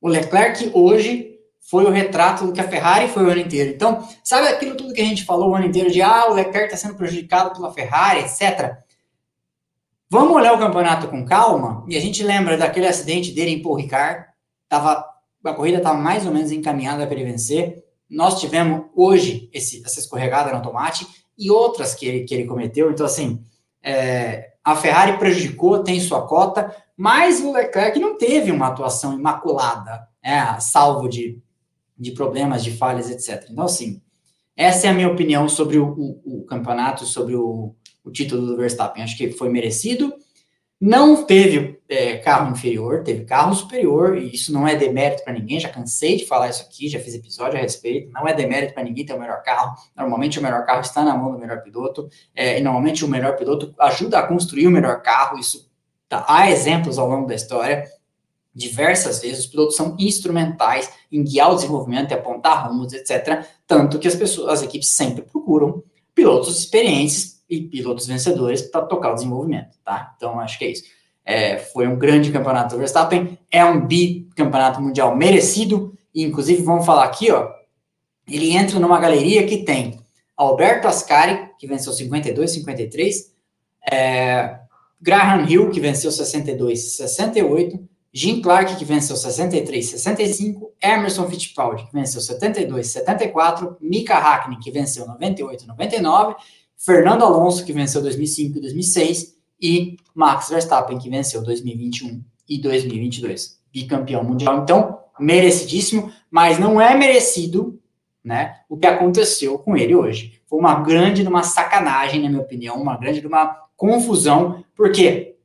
o Leclerc hoje foi o retrato do que a Ferrari foi o ano inteiro. Então, sabe aquilo tudo que a gente falou o ano inteiro de ah, o Leclerc está sendo prejudicado pela Ferrari, etc. Vamos olhar o campeonato com calma e a gente lembra daquele acidente dele em Paul Ricard. Tava, a corrida estava mais ou menos encaminhada para ele vencer. Nós tivemos hoje esse, essa escorregada no tomate e outras que ele, que ele cometeu. Então, assim, é, a Ferrari prejudicou, tem sua cota, mas o Leclerc não teve uma atuação imaculada, é, salvo de de problemas, de falhas, etc. Então, assim, essa é a minha opinião sobre o, o, o campeonato, sobre o, o, título do Verstappen. Acho que foi merecido. Não teve é, carro inferior, teve carro superior, e isso não é demérito para ninguém. Já cansei de falar isso aqui, já fiz episódio a respeito. Não é demérito para ninguém ter o melhor carro. Normalmente, o melhor carro está na mão do melhor piloto, é, e normalmente o melhor piloto ajuda a construir o melhor carro. Isso tá, há exemplos ao longo da história diversas vezes, os pilotos são instrumentais em guiar o desenvolvimento e apontar rumos, etc. Tanto que as pessoas, as equipes sempre procuram pilotos experientes e pilotos vencedores para tocar o desenvolvimento, tá? Então, acho que é isso. É, foi um grande campeonato do Verstappen, é um bicampeonato mundial merecido, e inclusive vamos falar aqui, ó, ele entra numa galeria que tem Alberto Ascari, que venceu 52, 53, é, Graham Hill, que venceu 62, 68, Jim Clark, que venceu 63, 65, Emerson Fittipaldi, que venceu 72, 74, Mika Hakkinen, que venceu 98, 99, Fernando Alonso, que venceu 2005 e 2006, e Max Verstappen, que venceu 2021 e 2022, bicampeão mundial. Então, merecidíssimo, mas não é merecido, né, o que aconteceu com ele hoje. Foi uma grande, uma sacanagem, na minha opinião, uma grande, uma confusão, porque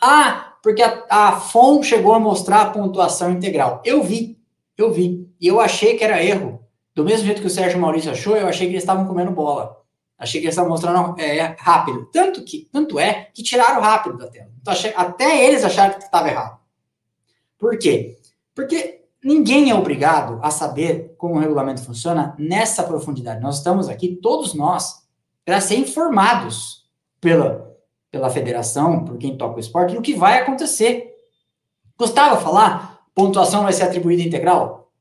ah, porque a, a FOM chegou a mostrar a pontuação integral. Eu vi, eu vi. E eu achei que era erro. Do mesmo jeito que o Sérgio Maurício achou, eu achei que eles estavam comendo bola. Achei que eles estavam mostrando é, rápido. Tanto que, tanto é que tiraram rápido da tela. Então, achei, até eles acharam que estava errado. Por quê? Porque ninguém é obrigado a saber como o regulamento funciona nessa profundidade. Nós estamos aqui, todos nós, para ser informados pela pela federação, por quem toca o esporte, o que vai acontecer. Gostava falar, pontuação vai ser atribuída integral?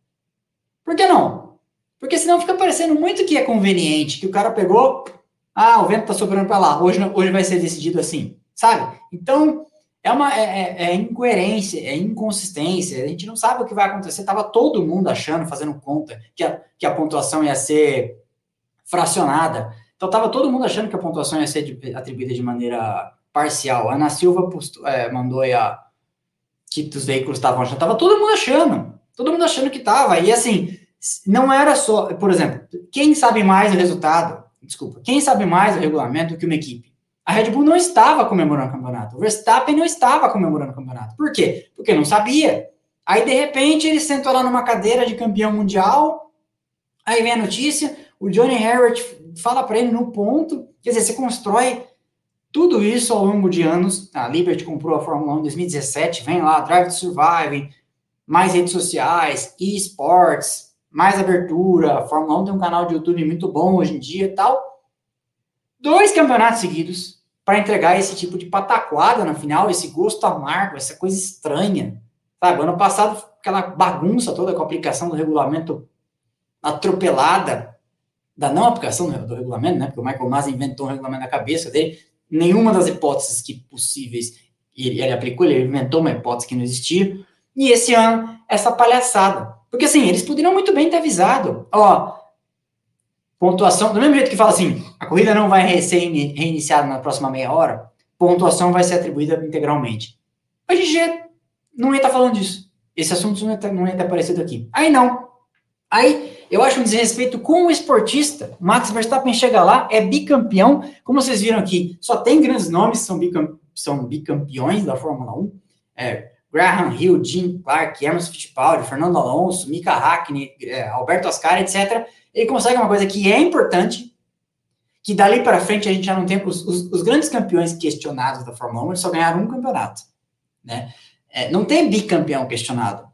Por que não? Porque senão fica parecendo muito que é conveniente, que o cara pegou, Ah, o vento tá soprando para lá. Hoje, hoje vai ser decidido assim, sabe? Então, é uma é, é, é, incoerência, é inconsistência. A gente não sabe o que vai acontecer. Tava todo mundo achando, fazendo conta, que a, que a pontuação ia ser fracionada. Então, tava todo mundo achando que a pontuação ia ser atribuída de maneira parcial. A Ana Silva é, mandou aí a que os veículos estavam achando. Tava todo mundo achando. Todo mundo achando que tava. E assim, não era só, por exemplo, quem sabe mais o resultado desculpa, quem sabe mais o regulamento que uma equipe? A Red Bull não estava comemorando o campeonato. O Verstappen não estava comemorando o campeonato. Por quê? Porque não sabia. Aí, de repente, ele sentou lá numa cadeira de campeão mundial. Aí vem a notícia, o Johnny Herbert fala para ele no ponto. Quer dizer, você constrói tudo isso ao longo de anos. A Liberty comprou a Fórmula 1 em 2017. Vem lá, Drive to Survive, mais redes sociais, esports, mais abertura. A Fórmula 1 tem um canal de YouTube muito bom hoje em dia e tal. Dois campeonatos seguidos para entregar esse tipo de pataquada no final, esse gosto amargo, essa coisa estranha. Sabe, ano passado, aquela bagunça toda com a aplicação do regulamento atropelada, da não aplicação do regulamento, né? Porque o Michael Masi inventou um regulamento na cabeça dele. Nenhuma das hipóteses que possíveis ele, ele aplicou, ele inventou uma hipótese que não existia. E esse ano, essa palhaçada. Porque assim, eles poderiam muito bem ter avisado, ó, pontuação, do mesmo jeito que fala assim, a corrida não vai ser reiniciada na próxima meia hora, pontuação vai ser atribuída integralmente. A gente não ia estar tá falando disso. Esse assunto não ia, estar, não ia aparecido aqui. Aí não. Aí eu acho um desrespeito com o esportista. Max Verstappen chega lá, é bicampeão. Como vocês viram aqui, só tem grandes nomes, são, bicam, são bicampeões da Fórmula 1. É, Graham Hill, Jim Clark, Emerson Fittipaldi, Fernando Alonso, Mika Hackney, é, Alberto Ascari, etc., ele consegue uma coisa que é importante, que dali para frente a gente já não tem os, os, os, grandes campeões questionados da Fórmula 1, eles só ganharam um campeonato, né? É, não tem bicampeão questionado.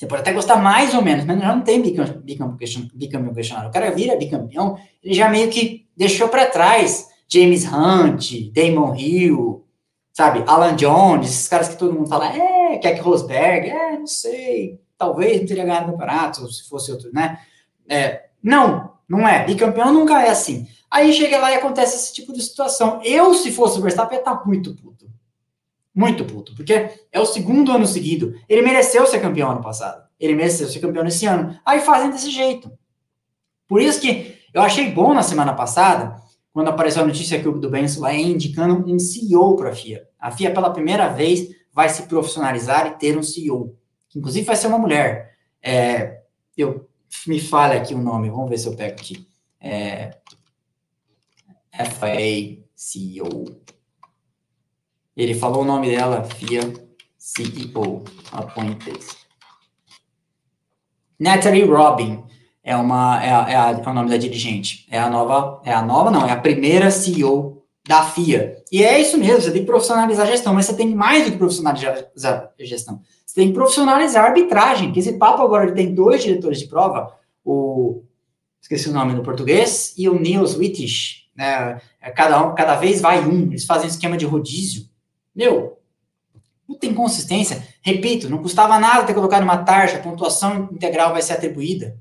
Você pode até gostar mais ou menos, mas já não tem bicampeão, bicampeão questionado. O cara vira bicampeão, ele já meio que deixou para trás James Hunt, Damon Hill, sabe, Alan Jones, esses caras que todo mundo fala, é, Keck Rosberg, é, não sei, talvez não teria ganhado o campeonato se fosse outro, né? É, não, não é. Bicampeão nunca é assim. Aí chega lá e acontece esse tipo de situação. Eu, se fosse o Verstappen, ia estar tá muito puto. Muito puto, porque é o segundo ano seguido. Ele mereceu ser campeão ano passado. Ele mereceu ser campeão nesse ano. Aí fazem desse jeito. Por isso que eu achei bom na semana passada quando apareceu a notícia que o do Benson vai indicando um CEO para a FIA. A FIA, pela primeira vez, vai se profissionalizar e ter um CEO, que inclusive vai ser uma mulher. É, eu me falha aqui o nome, vamos ver se eu pego aqui. É, FIA CEO. Ele falou o nome dela, FIA CEO, appointed. Natalie Robin é uma é, é, a, é o nome da dirigente. É a nova, é a nova não, é a primeira CEO da FIA. E é isso mesmo, você tem que profissionalizar a gestão, mas você tem mais do que profissionalizar a gestão. Você tem que profissionalizar a arbitragem, porque esse papo agora ele tem dois diretores de prova, o esqueci o nome no português, e o Niels Wittich, né? É, cada, um, cada vez vai um, eles fazem um esquema de rodízio. Meu, puta inconsistência. Repito, não custava nada ter colocado uma taxa, a pontuação integral vai ser atribuída.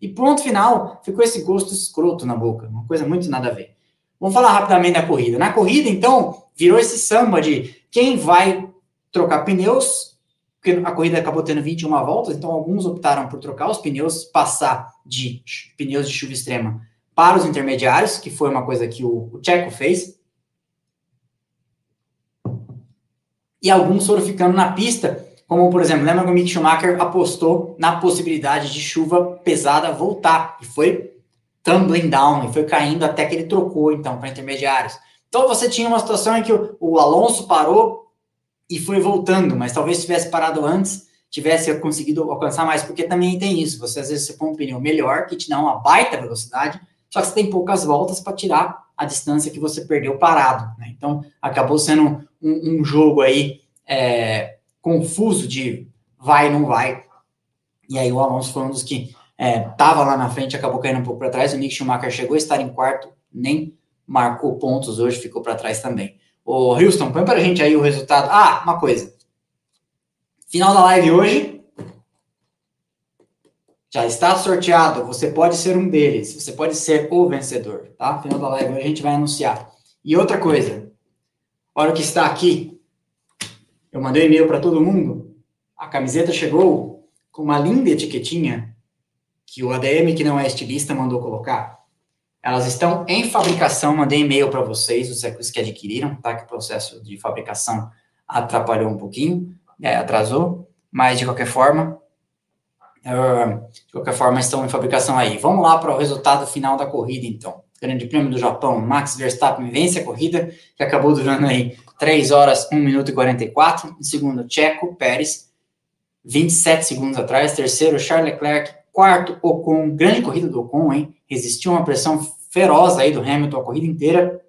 E ponto final, ficou esse gosto escroto na boca, uma coisa muito nada a ver. Vamos falar rapidamente da corrida. Na corrida, então, virou esse samba de quem vai trocar pneus, porque a corrida acabou tendo 21 voltas, então alguns optaram por trocar os pneus, passar de pneus de chuva extrema para os intermediários, que foi uma coisa que o, o Checo fez. E alguns foram ficando na pista como, por exemplo, lembra que o Mick Schumacher apostou na possibilidade de chuva pesada voltar e foi tumbling down, e foi caindo até que ele trocou, então, para intermediários. Então, você tinha uma situação em que o, Alonso parou e foi voltando, mas talvez tivesse parado antes, tivesse conseguido alcançar mais, porque também tem isso. Você às vezes você põe um pneu melhor, que te dá uma baita velocidade, só que você tem poucas voltas para tirar a distância que você perdeu parado. Né? Então, acabou sendo um, um jogo aí é, confuso de vai não vai. E aí o Alonso foi um dos que estava é, lá na frente, acabou caindo um pouco para trás. O Nick Schumacher chegou a estar em quarto, nem marcou pontos hoje, ficou para trás também. O Houston, põe para a gente aí o resultado. Ah, uma coisa. Final da live hoje. Já está sorteado, você pode ser um deles, você pode ser o vencedor, tá? Final da live a gente vai anunciar. E outra coisa, hora que está aqui, eu mandei e-mail para todo mundo, a camiseta chegou com uma linda etiquetinha que o ADM, que não é estilista, mandou colocar. Elas estão em fabricação, mandei e-mail para vocês, os que adquiriram, tá? Que o processo de fabricação atrapalhou um pouquinho, é, atrasou, mas de qualquer forma, uh, de qualquer forma estão em fabricação aí. Vamos lá para o resultado final da corrida, então. Grande Prêmio do Japão, Max Verstappen vence a corrida, que acabou durando aí 3 horas, 1 minuto e 44. Em segundo, Checo Pérez, 27 segundos atrás. Terceiro, Charles Leclerc. Quarto, Ocon. Grande corrida do Ocon, hein? Resistiu uma pressão feroz aí do Hamilton a corrida inteira.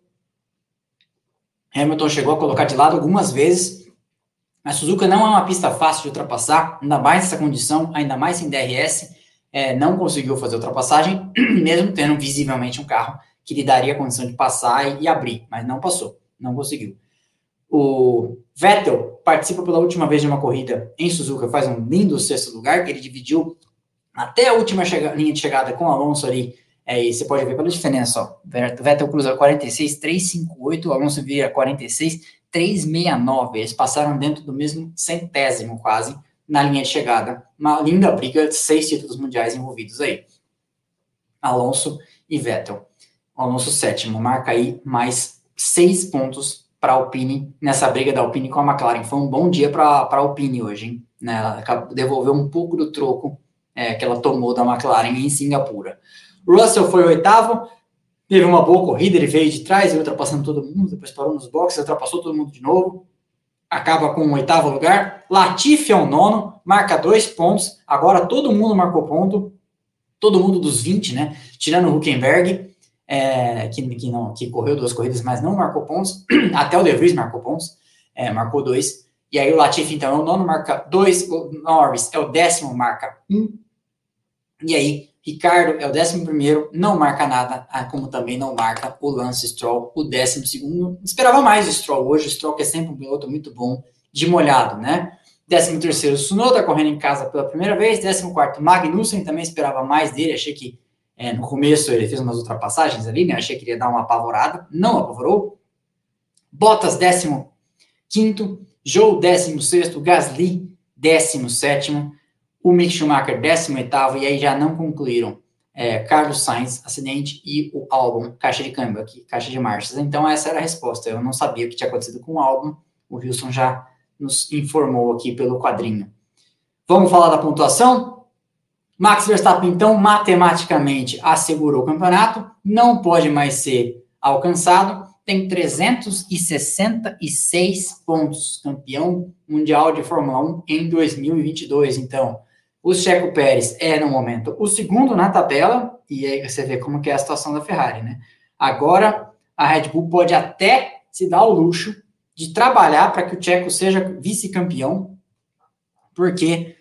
Hamilton chegou a colocar de lado algumas vezes. A Suzuka não é uma pista fácil de ultrapassar, ainda mais nessa condição, ainda mais sem DRS. É, não conseguiu fazer ultrapassagem, mesmo tendo visivelmente um carro que lhe daria a condição de passar e, e abrir, mas não passou, não conseguiu. O Vettel participa pela última vez de uma corrida em Suzuka, faz um lindo sexto lugar, que ele dividiu até a última linha de chegada com o Alonso ali é, e você pode ver pela diferença, ó. Vettel cruza 46, 358, o Alonso vira 46, 369. Eles passaram dentro do mesmo centésimo, quase, na linha de chegada. Uma linda briga de seis títulos mundiais envolvidos aí. Alonso e Vettel. Alonso sétimo, marca aí mais seis pontos para a Alpine nessa briga da Alpine com a McLaren. Foi um bom dia para a Alpine hoje, hein? Né? Ela devolveu um pouco do troco é, que ela tomou da McLaren em Singapura. Russell foi o oitavo, teve uma boa corrida, ele veio de trás, ele ultrapassando todo mundo, depois parou nos boxes, ultrapassou todo mundo de novo, acaba com o oitavo lugar. Latifi é o nono, marca dois pontos, agora todo mundo marcou ponto, todo mundo dos 20, né? Tirando o Huckenberg, é, que, que, não, que correu duas corridas, mas não marcou pontos, até o De Vries marcou pontos, é, marcou dois. E aí o Latifi, então, é o nono, marca dois, o Norris é o décimo, marca um. E aí Ricardo é o 11, não marca nada, ah, como também não marca o Lance Stroll, o 12. Esperava mais o Stroll hoje, o Stroll que é sempre um piloto muito bom de molhado, né? 13, Sunoda correndo em casa pela primeira vez. 14, Magnussen, também esperava mais dele. Achei que é, no começo ele fez umas ultrapassagens ali, né? Achei que ele ia dar uma apavorada, não apavorou. Bottas, 15, Joe, 16, Gasly, 17 o Mick Schumacher, 18 e aí já não concluíram é, Carlos Sainz, acidente, e o álbum, caixa de câmbio aqui, caixa de marchas. Então, essa era a resposta. Eu não sabia o que tinha acontecido com o álbum, o Wilson já nos informou aqui pelo quadrinho. Vamos falar da pontuação? Max Verstappen, então, matematicamente assegurou o campeonato, não pode mais ser alcançado, tem 366 pontos, campeão mundial de Fórmula 1 em 2022. Então, o Checo Pérez é, no momento, o segundo na tabela, e aí você vê como que é a situação da Ferrari, né? Agora, a Red Bull pode até se dar o luxo de trabalhar para que o Checo seja vice-campeão, porque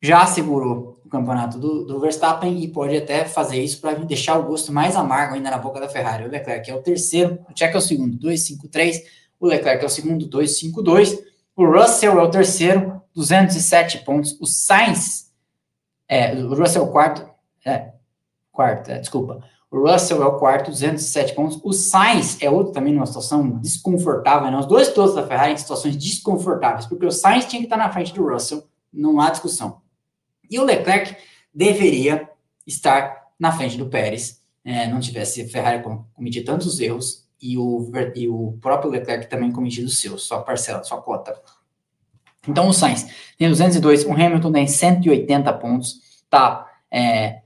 já assegurou o campeonato do, do, Verstappen e pode até fazer isso para deixar o gosto mais amargo ainda na boca da Ferrari. O Leclerc é o terceiro, o Checo é o segundo, 2-5-3, o Leclerc é o segundo, 2-5-2, o Russell é o terceiro, 207 pontos, o Sainz é, o Russell é o quarto. É, quarto, é, desculpa. O Russell é o quarto, 207 pontos. O Sainz é outro também numa situação desconfortável. Né? Os dois todos da Ferrari em situações desconfortáveis, porque o Sainz tinha que estar na frente do Russell, não há discussão. E o Leclerc deveria estar na frente do Pérez, é, não tivesse a Ferrari cometido tantos erros e o, e o próprio Leclerc também cometido seus, sua parcela, sua cota. Então o Sainz tem 202, o Hamilton tem 180 pontos, tá é,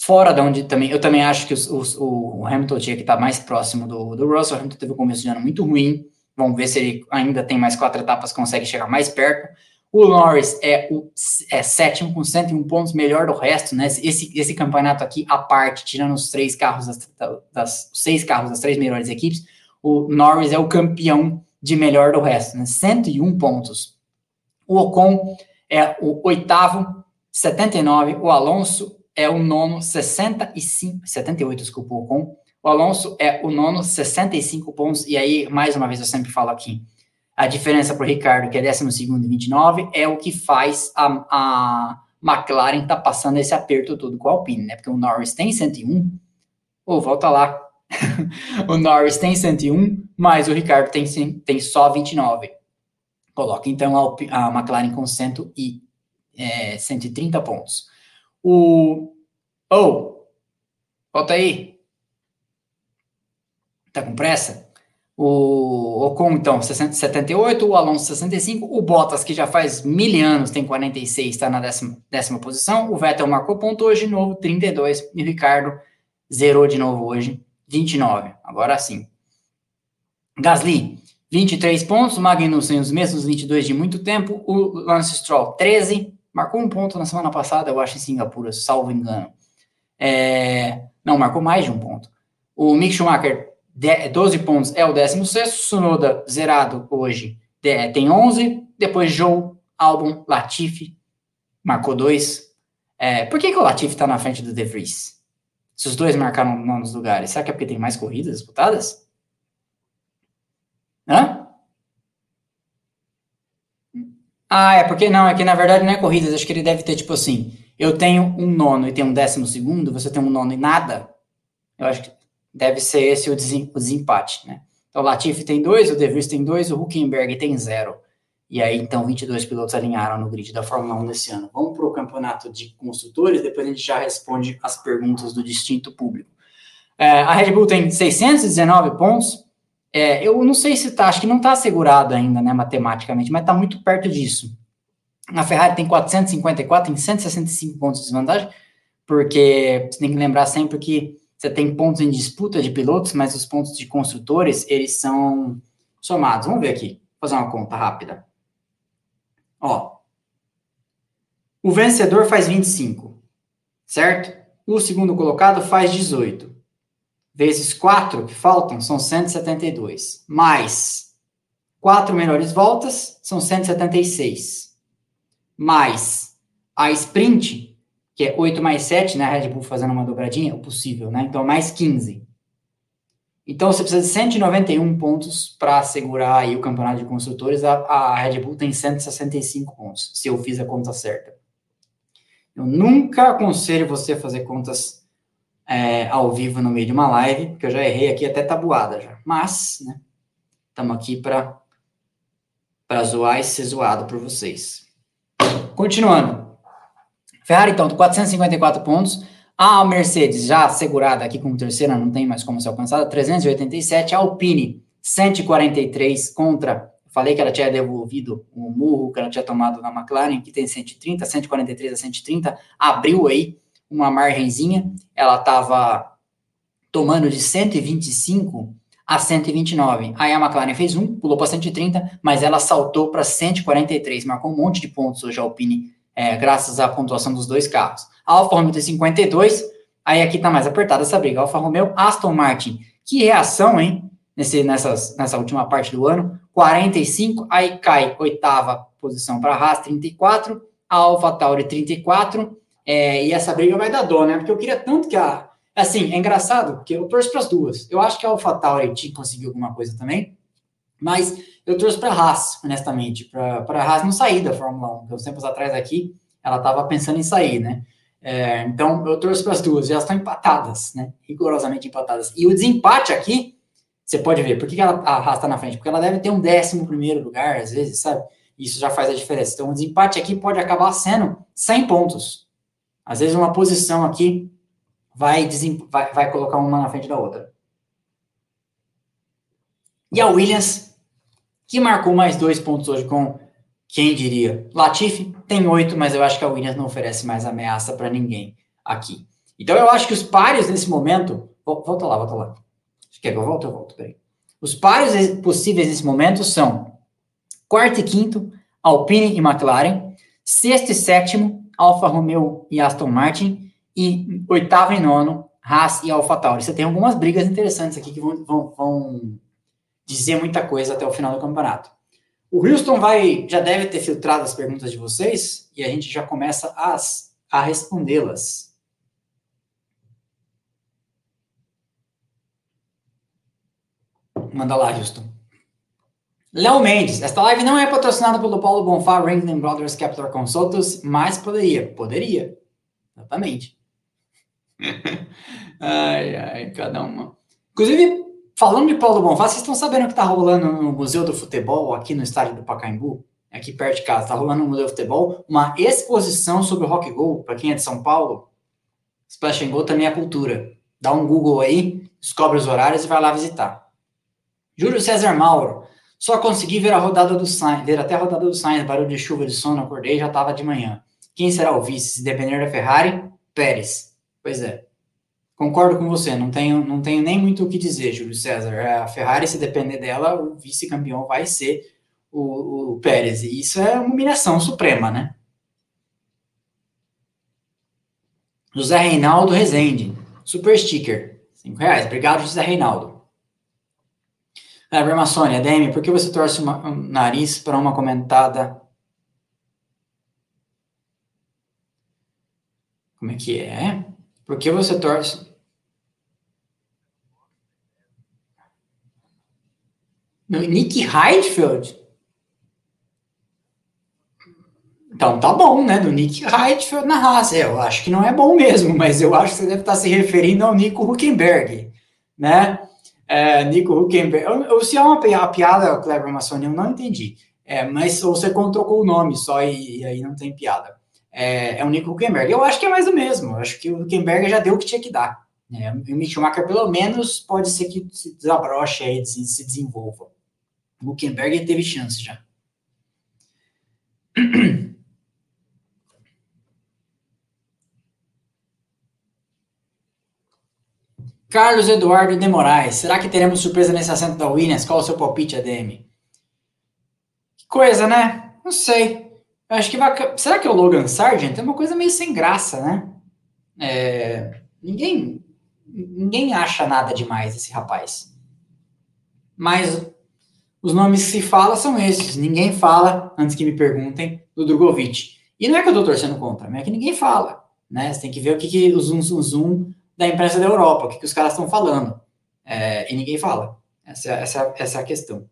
fora de onde também, eu também acho que os, os, o Hamilton tinha que estar tá mais próximo do, do Russell, o Hamilton teve um começo de ano muito ruim, vamos ver se ele ainda tem mais quatro etapas, consegue chegar mais perto. O Norris é o é sétimo com 101 pontos, melhor do resto, né? Esse, esse campeonato aqui, à parte, tirando os três carros, das, das seis carros das três melhores equipes, o Norris é o campeão de melhor do resto, né? 101 pontos. O Ocon é o oitavo, 79. O Alonso é o nono, 65, 78, desculpa, o Ocon. O Alonso é o nono, 65 pontos. E aí, mais uma vez, eu sempre falo aqui, a diferença para o Ricardo, que é 12 e 29, é o que faz a, a McLaren está passando esse aperto todo com a Alpine, né? Porque o Norris tem 101. Ou oh, volta lá. o Norris tem 101, mas o Ricardo tem, tem só 29. Coloca então a, a McLaren com 100 e, é, 130 pontos. O. Oh! Volta aí. Tá com pressa? O Ocon, então, 60, 78, o Alonso 65, o Bottas, que já faz mil anos, tem 46, está na décima, décima posição, o Vettel marcou ponto hoje de novo, 32, e o Ricardo zerou de novo hoje, 29, agora sim. Gasly, 23 pontos, Magnussen os mesmos 22 de muito tempo, o Lance Stroll, 13, marcou um ponto na semana passada, eu acho, em Singapura, salvo engano. É, não, marcou mais de um ponto. O Mick Schumacher, 12 pontos é o 16. Sunoda, zerado hoje, tem 11. Depois Joe, Albon, Latifi, marcou 2. É, por que, que o Latifi está na frente do De Vries? Se os dois marcaram nos lugares, será que é porque tem mais corridas disputadas? Hã? Ah, é porque não, é que na verdade não é corridas, acho que ele deve ter tipo assim, eu tenho um nono e tenho um décimo segundo, você tem um nono e nada. Eu acho que deve ser esse o, desempate, né? Então, o Latifi tem dois, o De Vries tem dois, o Huckenberg tem zero. E aí, então, 22 pilotos alinharam no grid da Fórmula 1 desse ano. Vamos para o campeonato de construtores, depois a gente já responde as perguntas do distinto público. É, a Red Bull tem 619 pontos. É, eu não sei se está, acho que não está assegurado ainda, né, matematicamente, mas está muito perto disso. A Ferrari tem 454, tem 165 pontos de desvantagem, porque você tem que lembrar sempre que você tem pontos em disputa de pilotos, mas os pontos de construtores, eles são somados. Vamos ver aqui, Vou fazer uma conta rápida. Ó, o vencedor faz 25, certo? O segundo colocado faz 18. Vezes 4 que faltam são 172. Mais 4 melhores voltas são 176. Mais a sprint que é 8 mais 7, né? A Red Bull fazendo uma dobradinha, é o possível, né? Então, mais 15. Então, você precisa de 191 pontos para assegurar aí o campeonato de construtores. A, a, Red Bull tem 165 pontos, se eu fiz a conta certa. Eu nunca aconselho você a fazer contas é, ao vivo no meio de uma live, porque eu já errei aqui até tabuada já. Mas, né? Estamos aqui para zoar e ser zoado por vocês. Continuando. Ferrari, então, 454 pontos. A Mercedes, já assegurada aqui como terceira, não tem mais como ser alcançada, 387. A Alpine, 143 contra. Falei que ela tinha devolvido o murro que ela tinha tomado na McLaren, que tem 130, 143 a 130. Abriu aí uma margenzinha. Ela estava tomando de 125 a 129. Aí a McLaren fez um, pulou para 130, mas ela saltou para 143, marcou um monte de pontos hoje a Alpine é, graças à pontuação dos dois carros. A Alfa Romeo tem 52, aí aqui tá mais apertada essa briga. Alfa Romeo, Aston Martin. Que reação, hein? Nesse, nessas, nessa última parte do ano. 45, aí cai oitava posição para a Haas, 34, a Alfa Tauri, 34, é, e essa briga vai dar dor, né? Porque eu queria tanto que a. Assim, é engraçado, porque eu torço para as duas. Eu acho que a Alfa Tauri tinha conseguido alguma coisa também, mas eu trouxe para a Haas, honestamente, para a Haas não sair da Fórmula 1. Porque uns tempos atrás aqui, ela estava pensando em sair, né? É, então, eu trouxe para as duas, elas estão empatadas, né? Rigorosamente empatadas. E o desempate aqui, você pode ver, por que, que ela, a Haas está na frente? Porque ela deve ter um décimo primeiro lugar, às vezes, sabe? Isso já faz a diferença. Então, o desempate aqui pode acabar sendo 100 pontos. Às vezes, uma posição aqui vai, vai, vai colocar uma na frente da outra. E a Williams que marcou mais dois pontos hoje com, quem diria? Latifi tem oito, mas eu acho que a Williams não oferece mais ameaça para ninguém aqui. Então eu acho que os pares nesse momento. Volta lá, volta lá. Quer que eu volte? Eu volto, peraí. Os pares possíveis nesse momento são quarto e quinto, Alpine e McLaren, sexto e sétimo, Alfa Romeo e Aston Martin, e oitavo e nono, Haas e AlphaTauri. Você tem algumas brigas interessantes aqui que vão, vão, vão dizer muita coisa até o final do campeonato. O Houston vai, já deve ter filtrado as perguntas de vocês e a gente já começa as, a respondê-las. Manda lá, Houston. Léo Mendes, esta live não é patrocinada pelo Paulo Bonfá, Rankin Brothers Capital Consultants, mas poderia. Poderia. Exatamente. ai, ai, cada uma. Inclusive, falando de Paulo Bonfá, vocês estão sabendo o que está rolando no Museu do Futebol, aqui no estádio do Pacaembu? Aqui perto de casa. Está rolando no Museu do Futebol uma exposição sobre o rock go, para quem é de São Paulo. Splash and Go também é cultura. Dá um Google aí, descobre os horários e vai lá visitar. Júlio César Mauro. Só consegui ver a rodada do Sainz, ver até a rodada do Sainz, barulho de chuva de sono, acordei já estava de manhã. Quem será o vice? Se depender da Ferrari, Pérez. Pois é. Concordo com você, não tenho, não tenho nem muito o que dizer, Júlio César. A Ferrari, se depender dela, o vice-campeão vai ser o, o Pérez. E isso é uma humilhação suprema, né? José Reinaldo Rezende. Super sticker. Cinco reais. Obrigado, José Reinaldo. Kleber Sônia, DM, por que você torce o um nariz para uma comentada? Como é que é? Por que você torce? Nick Heidfeld? Então tá bom, né? Do Nick Heidfeld na raça. Eu acho que não é bom mesmo, mas eu acho que você deve estar se referindo ao Nico Huckenberg, né? É, Nico Huckenberg. Eu, se é uma piada, Kleber Massoni, eu não entendi. É, mas você trocou o nome só e, e, aí não tem piada. É, é o Nico Huckenberg. Eu acho que é mais do mesmo. Eu acho que o Huckenberg já deu o que tinha que dar. É, o Mick Schumacher, pelo menos, pode ser que se desabroche aí, se desenvolva. O Huckenberg teve chance já. Carlos Eduardo de Moraes, será que teremos surpresa nesse assento da Williams? Qual o seu palpite, ADM? Que coisa, né? Não sei. Eu acho que vai. Será que é o Logan Sargent? É uma coisa meio sem graça, né? É... Ninguém. Ninguém acha nada demais esse rapaz. Mas os nomes que se fala são esses. Ninguém fala, antes que me perguntem, do Drogovic. E não é que eu tô torcendo contra, é que ninguém fala. Né? Você tem que ver o que, que o zoom, zoom, zoom da imprensa da Europa, o que, que os caras estão falando. É, e ninguém fala. Essa, essa, essa é a questão.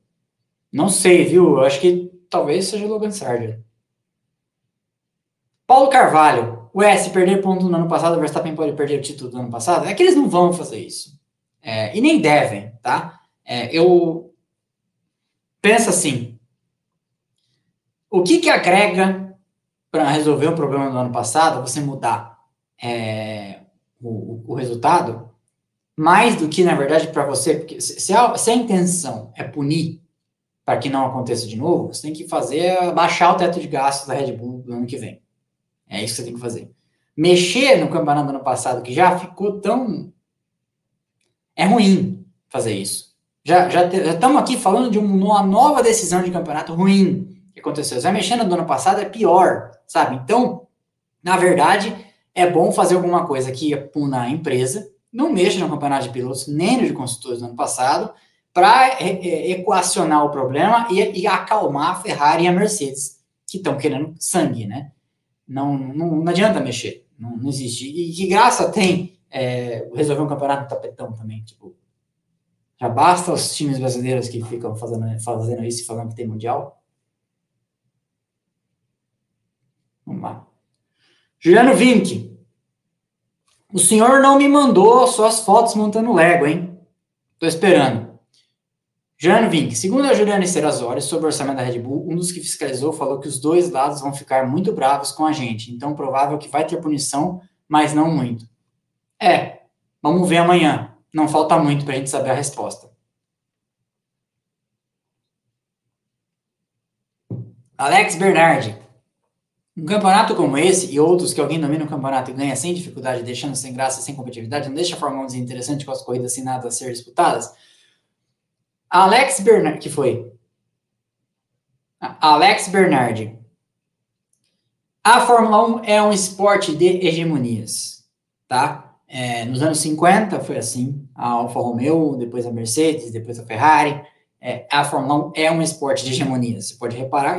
Não sei, viu? Eu acho que talvez seja o Logan Sargent. Paulo Carvalho. Ué, se perder ponto no ano passado, o Verstappen pode perder o título do ano passado? É que eles não vão fazer isso. É, e nem devem, tá? É, eu penso assim. O que que agrega para resolver um problema do ano passado você mudar é, o, o resultado, mais do que, na verdade, para você, porque se a, se a intenção é punir para que não aconteça de novo, você tem que fazer baixar o teto de gastos da Red Bull do ano que vem. É isso que você tem que fazer. Mexer no campeonato do ano passado, que já ficou tão. É ruim fazer isso. Já estamos aqui falando de uma nova decisão de campeonato ruim que aconteceu. Já mexendo no ano passado é pior, sabe? Então, na verdade, é bom fazer alguma coisa que puna a empresa, não mexa no campeonato de pilotos nem no de construtores do ano passado, para é, é, equacionar o problema e, e, acalmar a Ferrari e a Mercedes, que estão querendo sangue, né? Não, não, não adianta mexer, não, não, existe. E que graça tem é, resolver um campeonato no tapetão também, tipo, já basta os times brasileiros que ficam fazendo, fazendo isso e falando que tem mundial. Vamos lá. Juliano Vink. O senhor não me mandou suas fotos montando Lego, hein? Tô esperando. Juliano Vink. Segundo a Juliana Serrazori, sobre o orçamento da Red Bull, um dos que fiscalizou falou que os dois lados vão ficar muito bravos com a gente. Então, provável que vai ter punição, mas não muito. É, vamos ver amanhã. Não falta muito para a gente saber a resposta. Alex Bernardi. Um campeonato como esse e outros que alguém domina o campeonato e ganha sem dificuldade, deixando sem graça, sem competitividade, não deixa a Fórmula 1 interessante com as corridas sem nada a ser disputadas? Alex Bernard, que foi? Alex Bernardi. A Fórmula 1 é um esporte de hegemonias, tá? É, nos anos 50 foi assim, a Alfa Romeo, depois a Mercedes, depois a Ferrari, é, a Fórmula 1 é um esporte de hegemonia. Você pode reparar,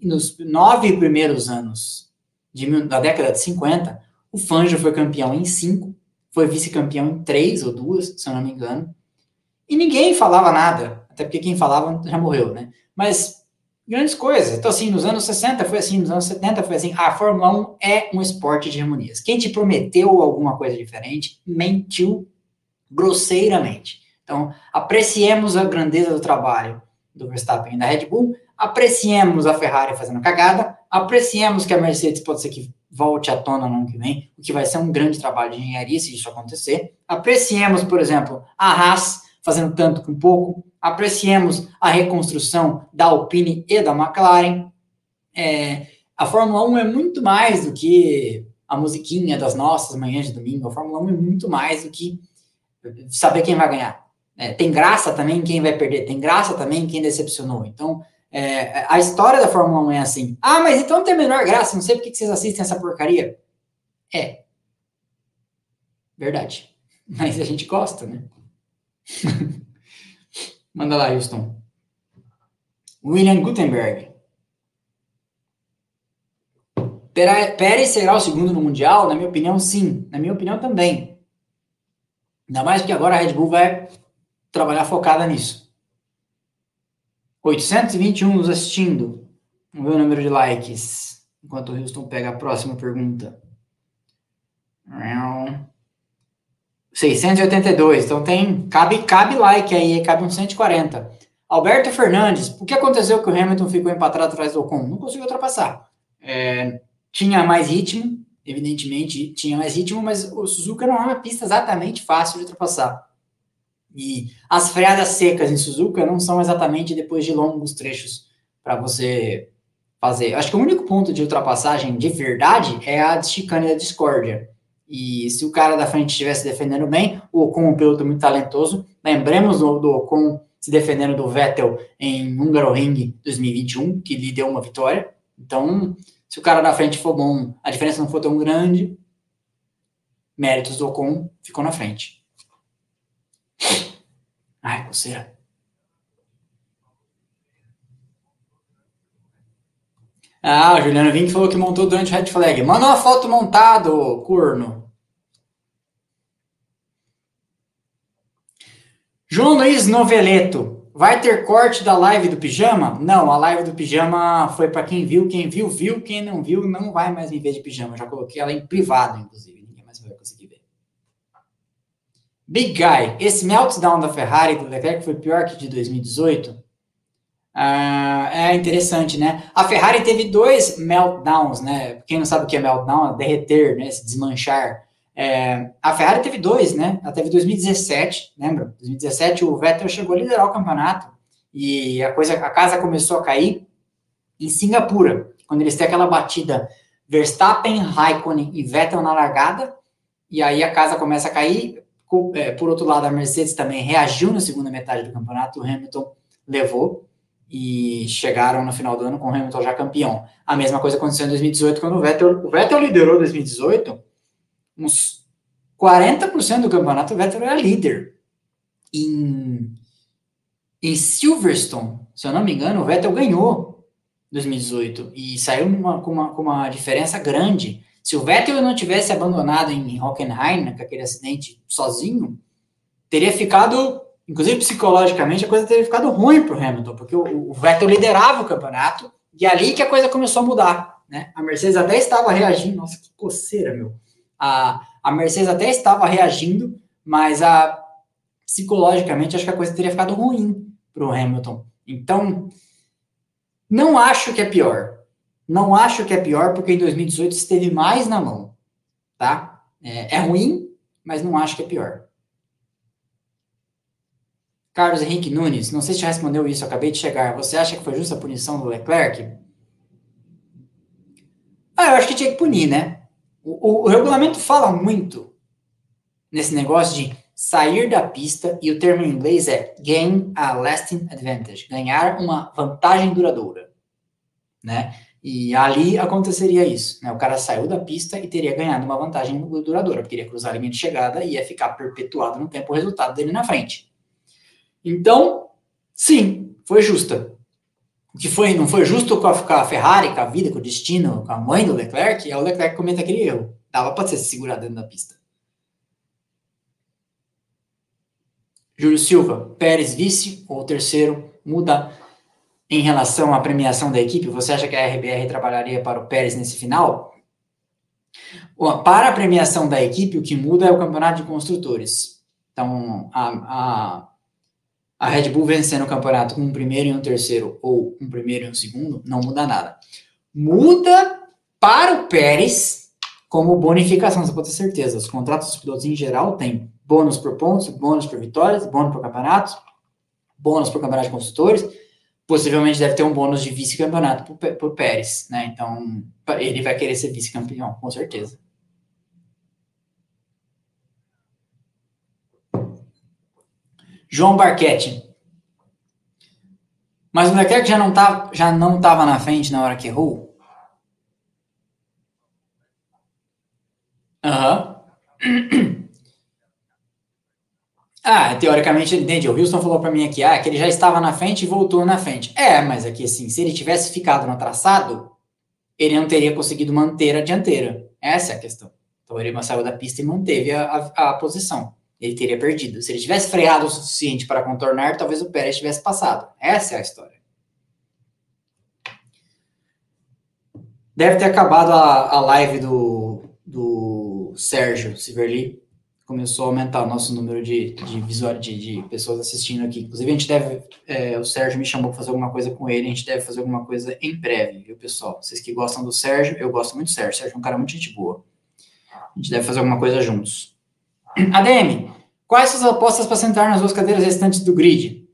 nos nove primeiros anos de, da década de 50, o Fangio foi campeão em cinco, foi vice-campeão em três ou duas, se eu não me engano, e ninguém falava nada, até porque quem falava já morreu, né? mas grandes coisas. Então, assim, nos anos 60 foi assim, nos anos 70 foi assim. A Fórmula 1 é um esporte de harmonias. Quem te prometeu alguma coisa diferente mentiu grosseiramente. Então, apreciemos a grandeza do trabalho do Verstappen e da Red Bull, apreciemos a Ferrari fazendo cagada, apreciemos que a Mercedes pode ser que volte à tona no ano que vem, o que vai ser um grande trabalho de engenharia se isso acontecer. Apreciemos, por exemplo, a Haas fazendo tanto com pouco, apreciemos a reconstrução da Alpine e da McLaren. É, a Fórmula 1 é muito mais do que a musiquinha das nossas manhãs de domingo. A Fórmula 1 é muito mais do que saber quem vai ganhar. É, tem graça também quem vai perder, tem graça também quem decepcionou. Então, é, a história da Fórmula 1 é assim. Ah, mas então tem a menor graça, não sei por que vocês assistem essa porcaria. É. Verdade. Mas a gente gosta, né? Manda lá, Houston. William Gutenberg. Pérez será o segundo no Mundial? Na minha opinião, sim. Na minha opinião, também. Ainda mais porque agora a Red Bull vai trabalhar focada nisso. 821 nos assistindo. Vamos ver o número de likes. Enquanto o Houston pega a próxima pergunta. 682. Então tem. Cabe, cabe like aí, cabe uns 140. Alberto Fernandes, o que aconteceu que o Hamilton ficou empatado atrás do Ocon? Não conseguiu ultrapassar. É, tinha mais ritmo, evidentemente tinha mais ritmo, mas o Suzuka não é uma pista exatamente fácil de ultrapassar. E as freadas secas em Suzuka não são exatamente depois de longos trechos para você fazer. Acho que o único ponto de ultrapassagem de verdade é a chicane da discórdia. E se o cara da frente estivesse defendendo bem, o Ocon, um piloto muito talentoso, lembremos do, do Ocon se defendendo do Vettel em Hungaroring 2021, que lhe deu uma vitória. Então, se o cara da frente for bom, a diferença não for tão grande, méritos do Ocon ficou na frente. Ai, coceira. Ah, o Juliano Vink falou que montou durante o Red Flag. Manda uma foto montado, corno. João Luiz Noveleto. Vai ter corte da live do pijama? Não, a live do pijama foi para quem viu. Quem viu, viu. Quem não viu, não vai mais me ver de pijama. Já coloquei ela em privado, inclusive. Ninguém mais vai conseguir ver. Big Guy. Esse meltdown da Ferrari do Leclerc foi pior que de 2018? Ah, é interessante, né? A Ferrari teve dois meltdowns, né? Quem não sabe o que é meltdown, é derreter, né? Se desmanchar. É, a Ferrari teve dois, né? Ela teve 2017, lembra? 2017 o Vettel chegou a liderar o campeonato e a coisa, a casa começou a cair em Singapura, quando eles têm aquela batida Verstappen, Raikkonen e Vettel na largada, e aí a casa começa a cair. É, por outro lado, a Mercedes também reagiu na segunda metade do campeonato, o Hamilton levou e chegaram no final do ano com o Hamilton já campeão. A mesma coisa aconteceu em 2018 quando o Vettel, o Vettel liderou 2018, uns 40% do campeonato o Vettel era líder. Em, em Silverstone, se eu não me engano, o Vettel ganhou 2018 e saiu com, uma, com uma diferença grande. Se o Vettel não tivesse abandonado em Hockenheim, com aquele acidente sozinho, teria ficado Inclusive, psicologicamente, a coisa teria ficado ruim para o Hamilton, porque o, o, Vettel liderava o campeonato, e ali que a coisa começou a mudar. Né? A Mercedes até estava reagindo, nossa, que coceira, meu. A, a Mercedes até estava reagindo, mas a, psicologicamente acho que a coisa teria ficado ruim para o Hamilton. Então, não acho que é pior. Não acho que é pior, porque em 2018 esteve mais na mão. Tá? É, é ruim, mas não acho que é pior. Carlos Henrique Nunes, não sei se já respondeu isso, acabei de chegar. Você acha que foi justa a punição do Leclerc? Ah, eu acho que tinha que punir, né? O, o, o regulamento fala muito nesse negócio de sair da pista, e o termo em inglês é gain a lasting advantage, ganhar uma vantagem duradoura, né? E ali aconteceria isso, né? O cara saiu da pista e teria ganhado uma vantagem duradoura, porque iria cruzar a linha de chegada e ia ficar perpetuado no tempo o resultado dele na frente. Então, sim, foi justa. O que foi, não foi justo com a, com a, Ferrari, com a vida, com o destino, com a mãe do Leclerc, é o Leclerc que aquele erro. Dava para ser segurado dentro da pista. Júlio Silva, Pérez vice ou terceiro, muda em relação à premiação da equipe, você acha que a RBR trabalharia para o Pérez nesse final? Para a premiação da equipe, o que muda é o campeonato de construtores. Então, a, a, a Red Bull vencendo o campeonato com um primeiro e um terceiro, ou um primeiro e um segundo, não muda nada. Muda para o Pérez como bonificação, você pode ter certeza. Os contratos dos pilotos em geral têm bônus por pontos, bônus por vitórias, bônus por campeonatos, bônus por campeonato de construtores possivelmente deve ter um bônus de vice-campeonato para o Pérez, né? Então, ele vai querer ser vice-campeão, com certeza. João Barquete. Mas o Leclerc já não tá, estava na frente na hora que errou? Aham. Uhum. Ah, teoricamente ele entende. O Wilson falou para mim aqui, ah, que ele já estava na frente e voltou na frente. É, mas aqui assim, se ele tivesse ficado no traçado, ele não teria conseguido manter a dianteira. Essa é a questão. Então ele saiu da pista e manteve a, a, a posição. Ele teria perdido. Se ele tivesse freado o suficiente para contornar, talvez o Pérez tivesse passado. Essa é a história. Deve ter acabado a, a live do, do Sérgio Siverli começou a aumentar o nosso número de, de, visual, de, de pessoas assistindo aqui. Inclusive, a gente deve. É, o Sérgio me chamou para fazer alguma coisa com ele, a gente deve fazer alguma coisa em breve, viu, pessoal? Vocês que gostam do Sérgio, eu gosto muito do Sérgio. Sérgio é um cara muito gente boa. A gente deve fazer alguma coisa juntos. ADM, quais suas apostas para sentar nas duas cadeiras restantes do grid?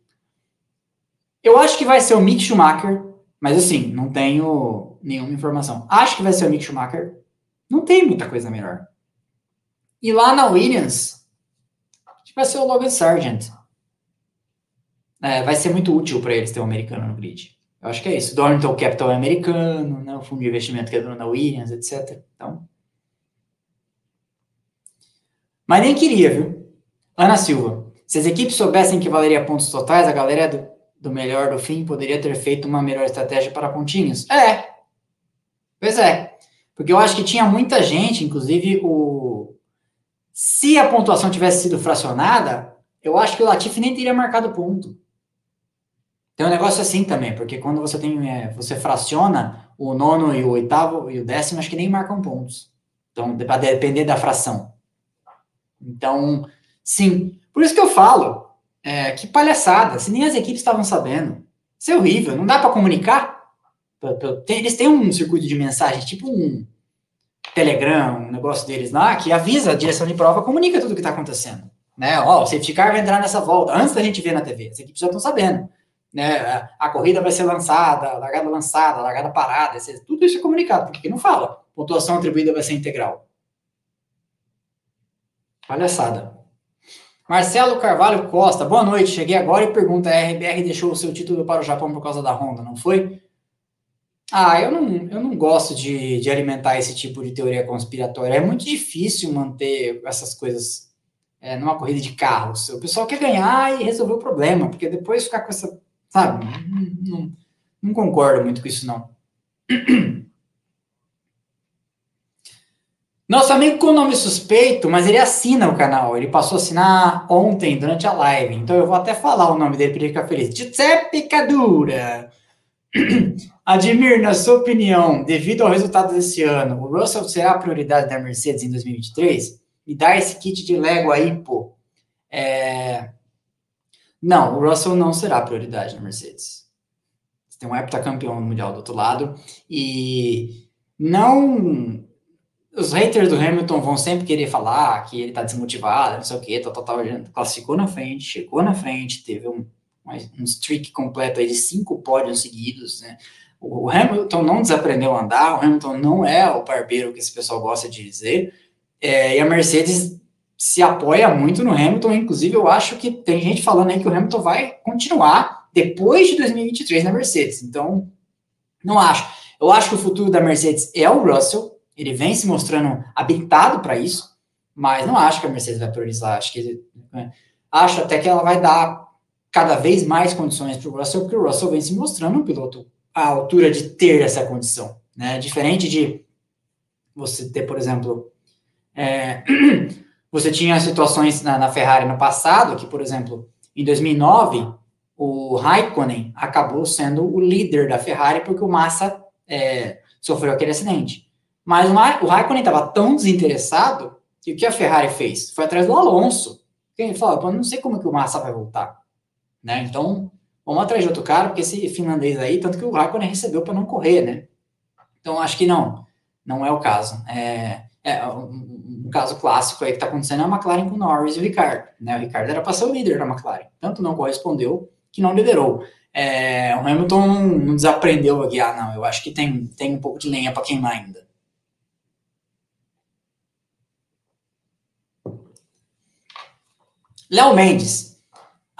Eu acho que vai ser o Mick Schumacher, mas assim, não tenho nenhuma informação. Acho que vai ser o Mick Schumacher. Não tem muita coisa melhor. E lá na Williams, que vai ser o Logan Sargent. É, vai ser muito útil para eles ter um americano no grid. Eu acho que é isso. Dornton Capital é americano, né? o fundo de investimento que é dono da Williams, etc. Então. Mas nem queria, viu? Ana Silva. Se as equipes soubessem que valeria pontos totais, a galera do, do melhor do fim poderia ter feito uma melhor estratégia para pontinhos? É. Pois é. Porque eu acho que tinha muita gente, inclusive o, se a pontuação tivesse sido fracionada, eu acho que o Latifi nem teria marcado ponto. Tem um negócio assim também, porque quando você tem, é, você fraciona o nono e o oitavo e o décimo, acho que nem marcam pontos. Então, para depender da fração. Então, sim. Por isso que eu falo, é, que palhaçada, se nem as equipes estavam sabendo. Isso é horrível, não dá para comunicar. Eles têm um circuito de mensagem, tipo um, Telegram, um negócio deles lá, que avisa a direção de prova, comunica tudo o que está acontecendo. Né? Ó, o safety car vai entrar nessa volta, antes da gente ver na TV, as equipes já estão sabendo. Né? A, corrida vai ser lançada, largada lançada, largada parada, tudo isso é comunicado, porque não fala. Pontuação atribuída vai ser integral. Palhaçada. Marcelo Carvalho Costa, boa noite. Cheguei agora e pergunta: a RBR deixou o seu título para o Japão por causa da Honda, não foi? Ah, eu não, eu não gosto de, de alimentar esse tipo de teoria conspiratória. É muito difícil manter essas coisas é, numa corrida de carros. O pessoal quer ganhar e resolver o problema, porque depois ficar com essa. Sabe? Não, não, não concordo muito com isso, não. Nosso amigo com nome suspeito, mas ele assina o canal. Ele passou a assinar ontem, durante a live. Então eu vou até falar o nome dele para ele ficar feliz. Giuseppe Cadura. Admir, na sua opinião, devido ao resultado desse ano, o Russell será a prioridade da Mercedes em 2023? Me dá esse kit de Lego aí, pô. É... Não, o Russell não será a prioridade na Mercedes. Você tem um heptacampeão mundial do outro lado e não. Os haters do Hamilton vão sempre querer falar que ele tá desmotivado, não sei o quê, tal, tal, tal. Classificou na frente, chegou na frente, teve um um streak completo aí de cinco pódios seguidos, né? O Hamilton não desaprendeu a andar, o Hamilton não é o barbeiro que esse pessoal gosta de dizer, é, e a Mercedes se apoia muito no Hamilton, inclusive eu acho que tem gente falando aí que o Hamilton vai continuar depois de 2023 na Mercedes, então não acho. Eu acho que o futuro da Mercedes é o Russell, ele vem se mostrando habilitado para isso, mas não acho que a Mercedes vai priorizar, acho que né, acho até que ela vai dar cada vez mais condições para o Russell, porque o Russell vem se mostrando um piloto à altura de ter essa condição, né? Diferente de você ter, por exemplo, é, você tinha situações na, na, Ferrari no passado, que, por exemplo, em 2009, o Raikkonen acabou sendo o líder da Ferrari porque o Massa é, sofreu aquele acidente. Mas o Raikkonen estava tão desinteressado que o que a Ferrari fez? Foi atrás do Alonso. Ele falou, não sei como que o Massa vai voltar. Né? Então, vamos atrás de outro cara, porque esse finlandês aí, tanto que o Raikkonen recebeu para não correr, né? Então, acho que não, não é o caso. É, é um, um, caso clássico aí que está acontecendo é a McLaren com o Norris e o Ricardo. Né? O Ricardo era para ser o líder da McLaren, tanto não correspondeu que não liderou. É, o Hamilton não, desaprendeu a guiar, não. Eu acho que tem, tem um pouco de lenha para queimar ainda. Léo Mendes.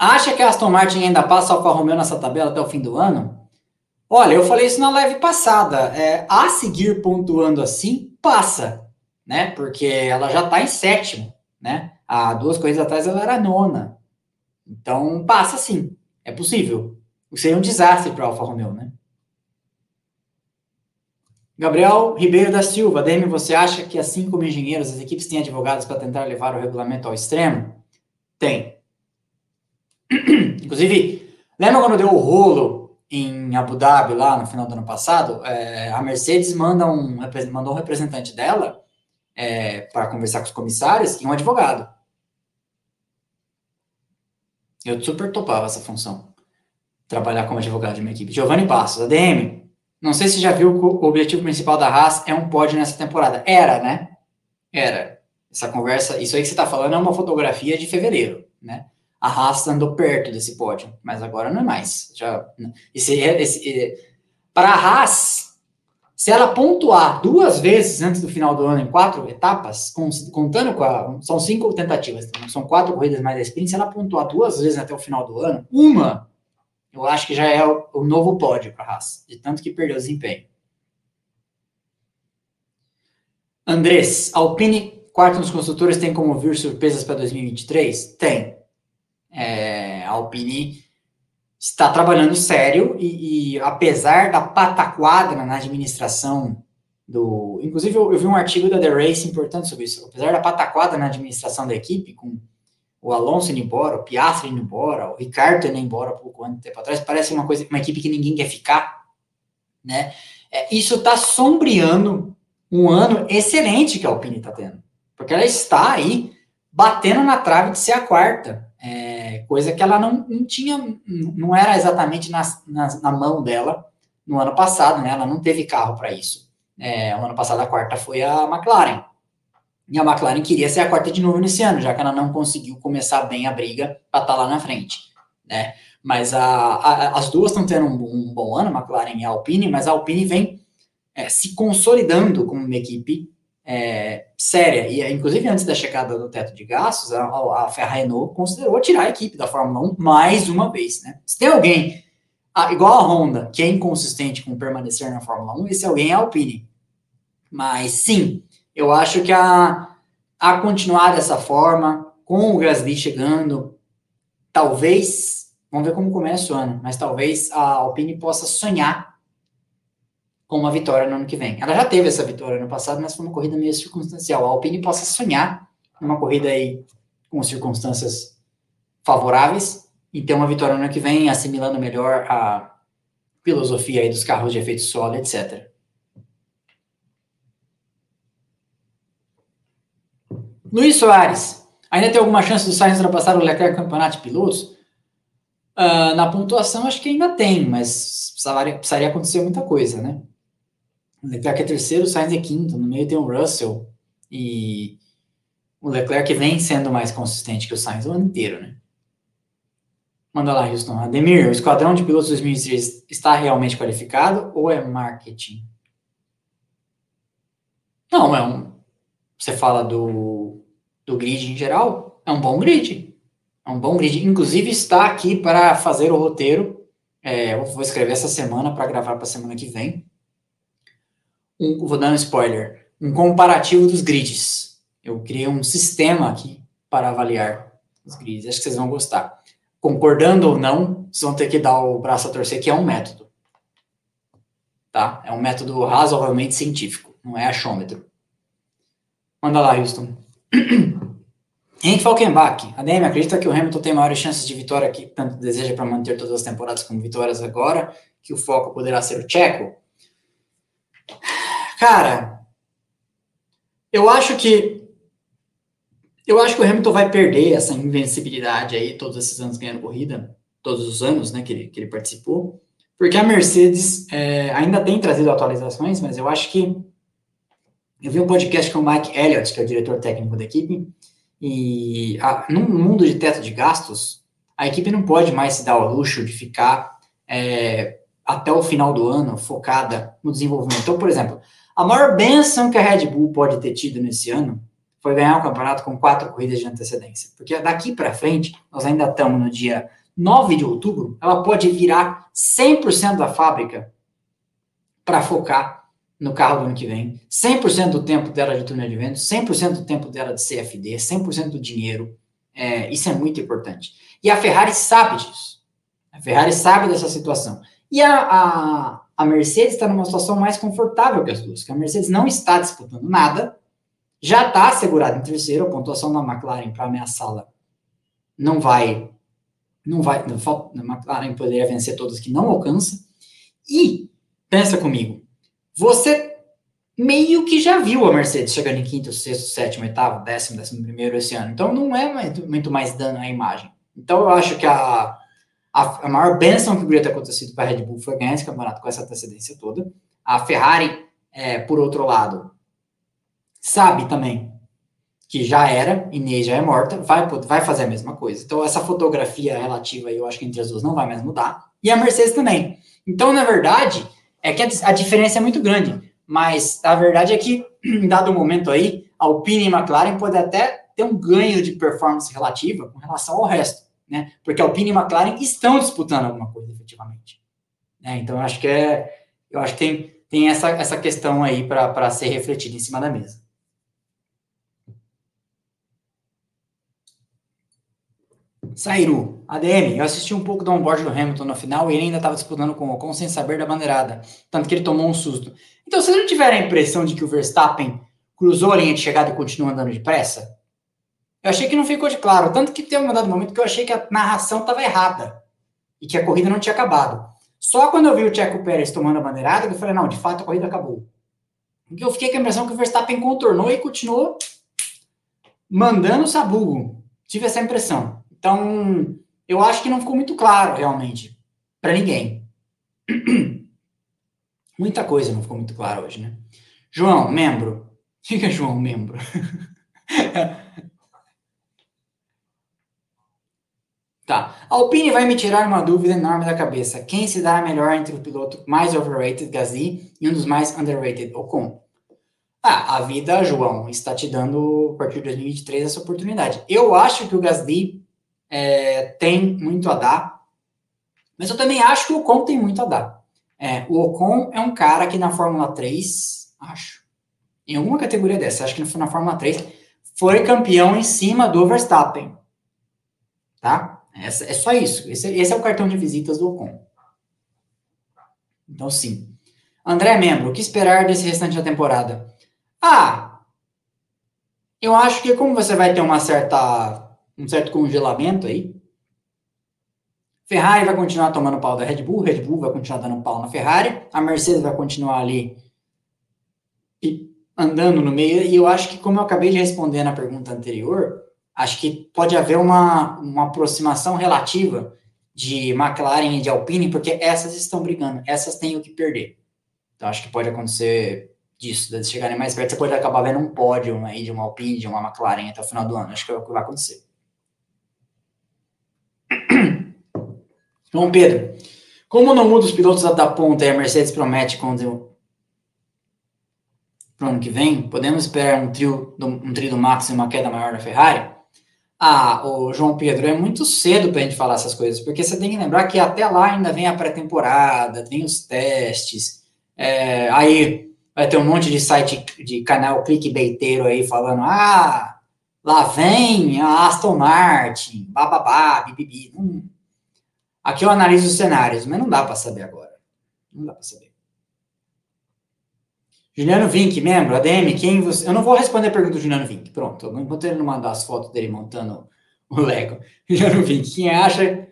Acha que a Aston Martin ainda passa Alfa Romeo nessa tabela até o fim do ano? Olha, eu falei isso na live passada. É, a seguir pontuando assim, passa, né? Porque ela já está em sétimo, né? Há duas coisas atrás ela era nona. Então, passa sim. É possível. Seria um desastre para a Alfa Romeo, né? Gabriel Ribeiro da Silva, Demi, você acha que assim como engenheiros, as equipes têm advogados para tentar levar o regulamento ao extremo? Tem. Inclusive, lembra quando deu o rolo em Abu Dhabi, lá no final do ano passado? É, a Mercedes manda um, mandou um representante dela é, para conversar com os comissários e um advogado. Eu super topava essa função. Trabalhar como advogado de uma equipe. Giovanni Passos, ADM. Não sei se já viu que o objetivo principal da Haas é um pódio nessa temporada. Era, né? Era. Essa conversa, isso aí que você está falando é uma fotografia de fevereiro, né? A Haas andou perto desse pódio, mas agora não é mais. Já, esse, esse, para a Haas, se ela pontuar duas vezes antes do final do ano em quatro etapas, contando com a. São cinco tentativas, então são quatro corridas mais a sprint. Se ela pontuar duas vezes até o final do ano, uma, eu acho que já é o, o novo pódio para a Haas, de tanto que perdeu desempenho. Andrés, Alpine quarto nos construtores tem como vir surpresas para 2023? Tem. É, a Alpine está trabalhando sério e, e, apesar da pataquada na administração do... Inclusive, eu, eu, vi um artigo da The Race importante sobre isso. Apesar da pataquada na administração da equipe, com o Alonso indo embora, o Piastri indo embora, o Ricardo indo embora pouco tempo atrás, parece uma coisa, uma equipe que ninguém quer ficar, né? É, isso está sombreando um ano excelente que a Alpine está tendo porque ela está aí batendo na trave de ser a quarta, é, coisa que ela não, não tinha, não era exatamente na, na, na, mão dela no ano passado, né? Ela não teve carro para isso. É, o ano passado a quarta foi a McLaren. E a McLaren queria ser a quarta de novo nesse ano, já que ela não conseguiu começar bem a briga para estar tá lá na frente, né? Mas a, a, as duas estão tendo um, um, bom ano, a McLaren e a Alpine, mas a Alpine vem é, se consolidando como uma equipe é, séria, e inclusive antes da chegada do teto de gastos, a, a Ferrari Renault considerou tirar a equipe da Fórmula 1 mais uma vez, né? Se tem alguém, igual a Honda, que é inconsistente com permanecer na Fórmula 1, esse alguém é a Alpine. Mas sim, eu acho que a, a continuar dessa forma, com o Gasly chegando, talvez, vamos ver como começa o ano, mas talvez a Alpine possa sonhar com uma vitória no ano que vem. Ela já teve essa vitória no passado, mas foi uma corrida meio circunstancial. A Alpine possa sonhar numa corrida aí com circunstâncias favoráveis e ter uma vitória no ano que vem, assimilando melhor a filosofia aí dos carros de efeito solo, etc. Luiz Soares, ainda tem alguma chance do Sainz ultrapassar o Leclerc no campeonato de pilotos? Uh, na pontuação, acho que ainda tem, mas precisaria, precisaria acontecer muita coisa, né? Leclerc é terceiro, Sainz é quinto, no meio tem o Russell e o Leclerc vem sendo mais consistente que o Sainz o ano inteiro, né? Manda lá, Houston. Ademir, o Esquadrão de Pilotos 2003 está realmente qualificado ou é marketing? Não, é um. Você fala do, do grid em geral? É um bom grid. É um bom grid. Inclusive, está aqui para fazer o roteiro. É, eu vou escrever essa semana para gravar para a semana que vem um, vou dar um spoiler, um comparativo dos grids. Eu criei um sistema aqui para avaliar os grids. Acho que vocês vão gostar. Concordando ou não, vocês vão ter que dar o braço a torcer, que é um método. Tá? É um método razoavelmente científico, não é achômetro. Manda lá, Houston. Henrique Falkenbach, ADM, acredita que o Hamilton tem maiores chances de vitória que tanto deseja para manter todas as temporadas como vitórias agora, que o foco poderá ser o Checo? Cara, eu acho que eu acho que o Hamilton vai perder essa invencibilidade aí todos esses anos ganhando corrida, todos os anos, né, que ele, que ele participou, porque a Mercedes é, ainda tem trazido atualizações, mas eu acho que eu vi um podcast com o Mike Elliott, que é o diretor técnico da equipe, e a, num mundo de teto de gastos, a equipe não pode mais se dar ao luxo de ficar é, até o final do ano focada no desenvolvimento. Então, por exemplo, a maior benção que a Red Bull pode ter tido nesse ano foi ganhar o campeonato com quatro corridas de antecedência. Porque daqui para frente, nós ainda estamos no dia 9 de outubro, ela pode virar 100% da fábrica para focar no carro do ano que vem, 100% do tempo dela de túnel de vento, 100% do tempo dela de CFD, 100% do dinheiro. É, isso é muito importante. E a Ferrari sabe disso. A Ferrari sabe dessa situação. E a, a, a Mercedes está numa situação mais confortável que as duas, que a Mercedes não está disputando nada, já está assegurada em terceiro, a pontuação da McLaren para ameaçá-la não vai, não vai, a McLaren poderia vencer todas que não alcança. E, pensa comigo, você meio que já viu a Mercedes chegando em quinto, sexto, sétimo, oitavo, décimo, décimo primeiro esse ano. Então não é muito, mais dano à imagem. Então eu acho que a, a, a maior benção que poderia ter acontecido para a Red Bull foi ganhar esse campeonato com essa antecedência toda. A Ferrari, é, por outro lado, sabe também que já era, Inês já é morta, vai, vai fazer a mesma coisa. Então, essa fotografia relativa, eu acho que entre as duas não vai mais mudar. E a Mercedes também. Então, na verdade, é que a, diferença é muito grande, mas a verdade é que, em dado momento aí, a Alpine e a McLaren podem até ter um ganho de performance relativa com relação ao resto, né? Porque Alpine e McLaren estão disputando alguma coisa, efetivamente. Né? Então, acho que é, eu acho que tem, tem essa, essa questão aí para ser refletida em cima da mesa. Sairu, ADM, eu assisti um pouco do onboard do Hamilton no final e ele ainda estava disputando com o Ocon sem saber da bandeirada, tanto que ele tomou um susto. Então, vocês não tiveram a impressão de que o Verstappen cruzou a linha de chegada e continuou andando depressa? Eu achei que não ficou de claro, tanto que teve um dado momento que eu achei que a narração estava errada e que a corrida não tinha acabado. Só quando eu vi o Checo Pérez tomando a bandeirada, eu falei, não, de fato a corrida acabou. Porque eu fiquei com a impressão que o Verstappen contornou e continuou mandando o sabugo. Tive essa impressão. Então, eu acho que não ficou muito claro, realmente, para ninguém. Muita coisa não ficou muito clara hoje, né? João, membro. Fica João, membro. tá. Alpine vai me tirar uma dúvida enorme da cabeça. Quem se dá melhor entre o piloto mais overrated, Gasly, e um dos mais underrated, Ocon? Ah, a vida, João, está te dando, a partir de 2023, essa oportunidade. Eu acho que o Gasly é, tem muito a dar, mas eu também acho que o Ocon tem muito a dar. É, o Ocon é um cara que na Fórmula 3, acho, em alguma categoria dessa, acho que foi na Fórmula 3, foi campeão em cima do Verstappen. Tá? Essa, é só isso. Esse, esse, é o cartão de visitas do Ocon. Então, sim. André Membro, o que esperar desse restante da temporada? Ah, eu acho que como você vai ter uma certa um certo congelamento aí. Ferrari vai continuar tomando pau da Red Bull, Red Bull vai continuar dando pau na Ferrari, a Mercedes vai continuar ali andando no meio, e eu acho que, como eu acabei de responder na pergunta anterior, acho que pode haver uma, uma aproximação relativa de McLaren e de Alpine, porque essas estão brigando, essas têm o que perder. Então, acho que pode acontecer disso, de chegarem mais perto, você pode acabar vendo um pódio aí de uma Alpine, de uma McLaren até o final do ano. Acho que é o que vai acontecer. João Pedro, como não muda os pilotos da ponta e a Mercedes promete quando para o ano que vem, podemos esperar um trio, um trio do Max e uma queda maior da Ferrari? Ah, o João Pedro, é muito cedo para a gente falar essas coisas, porque você tem que lembrar que até lá ainda vem a pré-temporada, vem os testes, é, aí vai ter um monte de site de canal clickbaiteiro aí falando, ah, lá vem a Aston Martin, bababá, bibibi. Hum. Aqui eu analiso os cenários, mas não dá para saber agora. Não dá para saber. Juliano Vink, membro, ADM, quem você. Eu não vou responder a pergunta do Juliano Vink. Pronto, ele não mandar as fotos dele montando o Lego. Juliano Vink, quem acha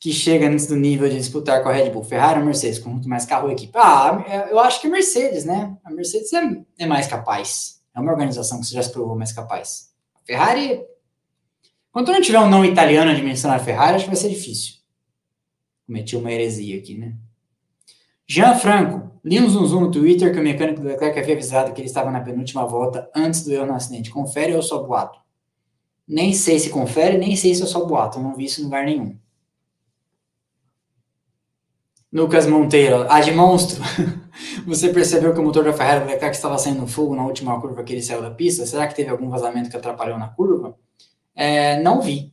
que chega antes do nível de disputar com a Red Bull? Ferrari ou Mercedes, com muito mais carro e equipe? Ah, eu acho que Mercedes, né? A Mercedes é, é mais capaz. É uma organização que você já se provou mais capaz. A Ferrari. Quando não tiver um não italiano a Ferrari, acho que vai ser difícil. Cometi uma heresia aqui, né? Jean Franco, li um zoom, no Twitter que o mecânico do Leclerc havia avisado que ele estava na penúltima volta antes do erro no acidente. Confere ou só boato? Nem sei se confere, nem sei se é só boato. Eu não vi isso em lugar nenhum. Lucas Monteiro, a de monstro. Você percebeu que o motor da Ferrari do Leclerc estava saindo fogo na última curva que ele saiu da pista? Será que teve algum vazamento que atrapalhou na curva? É, não vi,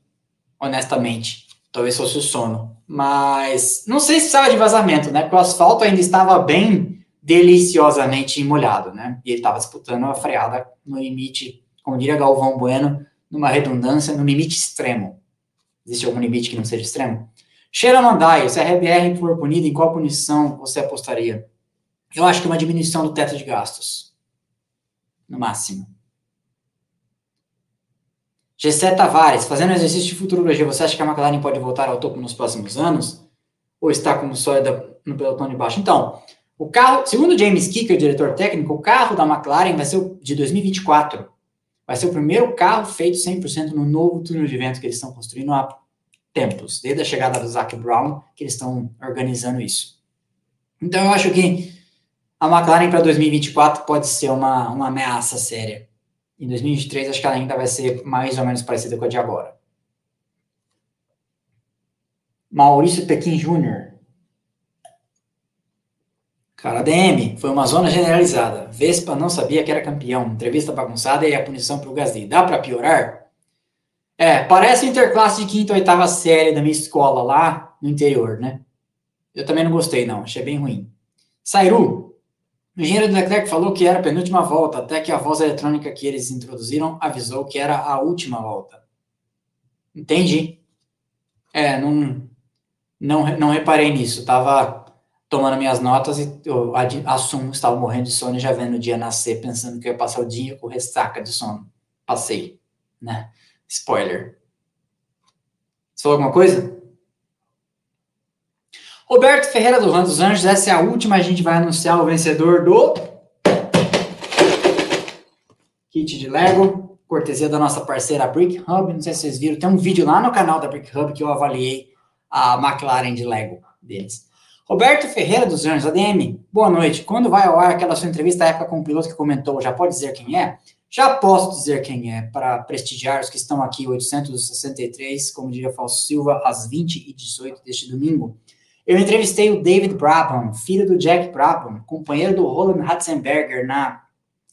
honestamente. Talvez fosse o sono. Mas não sei se precisava de vazamento, né? Porque o asfalto ainda estava bem deliciosamente molhado, né? E ele estava disputando a freada no limite, como diria Galvão Bueno, numa redundância, no limite extremo. Existe algum limite que não seja extremo? Sheila Mandai, se a RBR for punida, em qual punição você apostaria? Eu acho que uma diminuição do teto de gastos. No máximo. Gessé Tavares, fazendo exercício de futurologia, você acha que a McLaren pode voltar ao topo nos próximos anos? Ou está como sólida no pelotão de baixo? Então, o carro, segundo James Kicker, diretor técnico, o carro da McLaren vai ser o, de 2024. Vai ser o primeiro carro feito 100% no novo túnel de vento que eles estão construindo há tempos, desde a chegada do Zac Brown, que eles estão organizando isso. Então, eu acho que a McLaren para 2024 pode ser uma, uma ameaça séria. Em 2023, acho que ela ainda vai ser mais ou menos parecida com a de agora. Maurício Pequim Júnior. Cara, DM, foi uma zona generalizada. Vespa não sabia que era campeão. Entrevista bagunçada e a punição para o Gasly. Dá para piorar? É, parece interclasse de quinta ou oitava série da minha escola lá no interior, né? Eu também não gostei, não. Achei bem ruim. Sairu, o engenheiro Leclerc falou que era a penúltima volta, até que a voz eletrônica que eles introduziram avisou que era a última volta. Entendi. É, não, não, não reparei nisso. Tava tomando minhas notas e eu assumo que estava morrendo de sono e já vendo o dia nascer, pensando que ia passar o dia com ressaca de sono. Passei, né? Spoiler. Você falou alguma coisa? Roberto Ferreira do Ram dos Anjos, essa é a última, a gente vai anunciar o vencedor do kit de Lego, cortesia da nossa parceira Brick Hub, não sei se vocês viram, tem um vídeo lá no canal da Brick Hub que eu avaliei a McLaren de Lego deles. Roberto Ferreira dos Anjos, ADM, boa noite. Quando vai ao ar aquela sua entrevista à época com o piloto que comentou, já pode dizer quem é? Já posso dizer quem é, para prestigiar os que estão aqui, 863, como diria Falso Silva, às 20 e 18 deste domingo. Eu entrevistei o David Brabham, filho do Jack Brabham, companheiro do Roland Ratzenberger na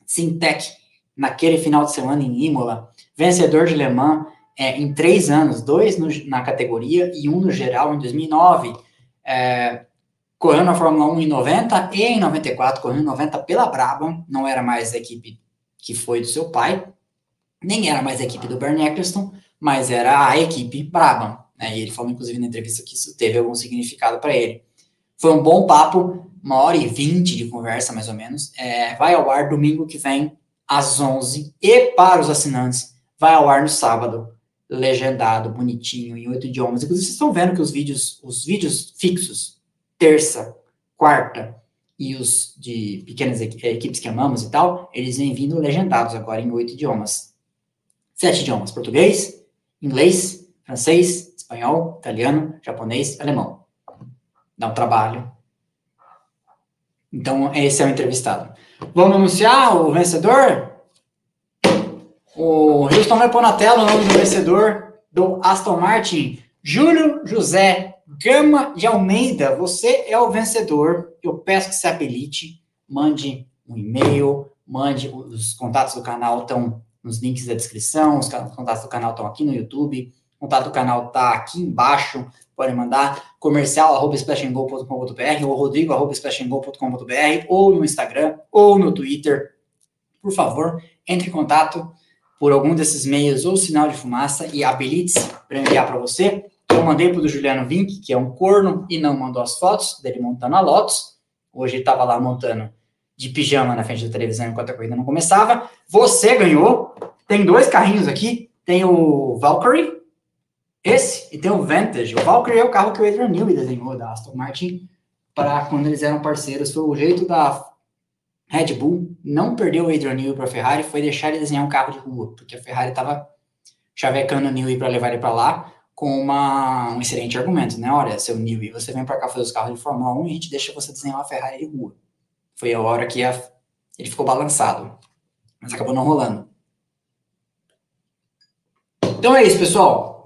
Sintec, naquele final de semana em Imola, vencedor de Le Mans é, em três anos, dois no, na categoria e um no geral em 2009. É, correu na Fórmula 1 em 90 e em 94, correu em 90 pela Brabham, não era mais a equipe que foi do seu pai, nem era mais a equipe do Bernie Eccleston, mas era a equipe Brabham. Né? E ele falou, inclusive, na entrevista que isso teve algum significado para ele. Foi um bom papo, uma hora e vinte de conversa, mais ou menos. É, vai ao ar domingo que vem, às 11 E para os assinantes, vai ao ar no sábado, legendado, bonitinho, em oito idiomas. Inclusive, vocês estão vendo que os vídeos, os vídeos fixos, terça, quarta, e os de pequenas equipes que amamos e tal, eles vêm vindo legendados agora em oito idiomas. Sete idiomas: português, inglês, francês, espanhol, italiano, japonês, alemão. Dá um trabalho. Então, esse é o entrevistado. Vamos anunciar o vencedor? O Houston vai pôr na tela o nome do vencedor do Aston Martin, Júlio José Gama de Almeida. Você é o vencedor. Eu peço que se habilite, mande um e-mail, mande os contatos do canal estão nos links da descrição, os contatos do canal estão aqui no YouTube contato do canal está aqui embaixo. Pode mandar comercial ou rodrigo ou no Instagram ou no Twitter. Por favor, entre em contato por algum desses meios ou sinal de fumaça e habilite-se para enviar para você. Eu mandei para o Juliano Vink, que é um corno, e não mandou as fotos dele montando a Lotus. Hoje ele estava lá montando de pijama na frente da televisão enquanto a corrida não começava. Você ganhou. Tem dois carrinhos aqui. Tem o Valkyrie, esse, e tem o Vantage. O Valkyrie é o carro que o Adrian Newey desenhou da Aston Martin para quando eles eram parceiros. Foi o jeito da Red Bull não perder o Adrian Newey para a Ferrari, foi deixar ele desenhar um carro de rua, porque a Ferrari estava chavecando o Newey para levar ele para lá com uma, um excelente argumento, né? Olha, seu Newey, você vem para cá fazer os carros de Fórmula 1 e a gente deixa você desenhar uma Ferrari de rua. Foi a hora que a, ele ficou balançado, mas acabou não rolando. Então é isso, pessoal.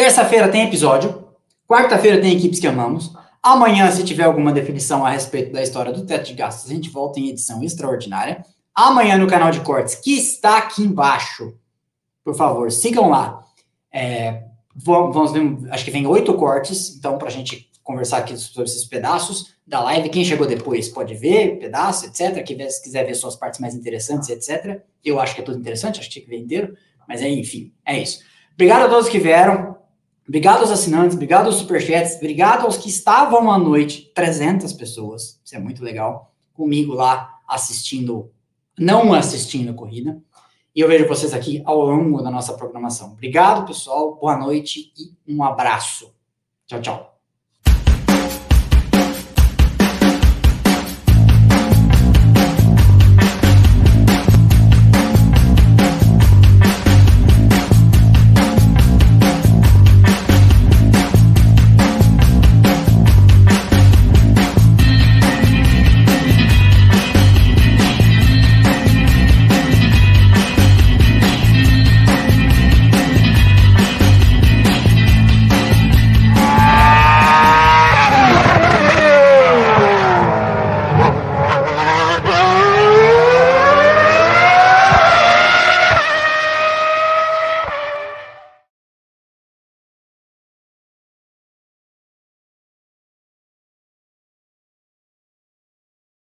Terça-feira tem episódio. Quarta-feira tem equipes que amamos. Amanhã, se tiver alguma definição a respeito da história do teto de gastos, a gente volta em edição extraordinária. Amanhã no canal de cortes, que está aqui embaixo, por favor, sigam lá. É, vamos ver, acho que vem oito cortes, então, para a gente conversar aqui sobre esses pedaços da live. Quem chegou depois pode ver pedaço, etc. Quem quiser ver suas partes mais interessantes, etc. Eu acho que é tudo interessante, acho que tinha que ver inteiro. Mas, é, enfim, é isso. Obrigado a todos que vieram. Obrigado aos assinantes, obrigado aos superchats, obrigado aos que estavam à noite, 300 pessoas, isso é muito legal, comigo lá assistindo, não assistindo a corrida. E eu vejo vocês aqui ao longo da nossa programação. Obrigado, pessoal, boa noite e um abraço. Tchau, tchau.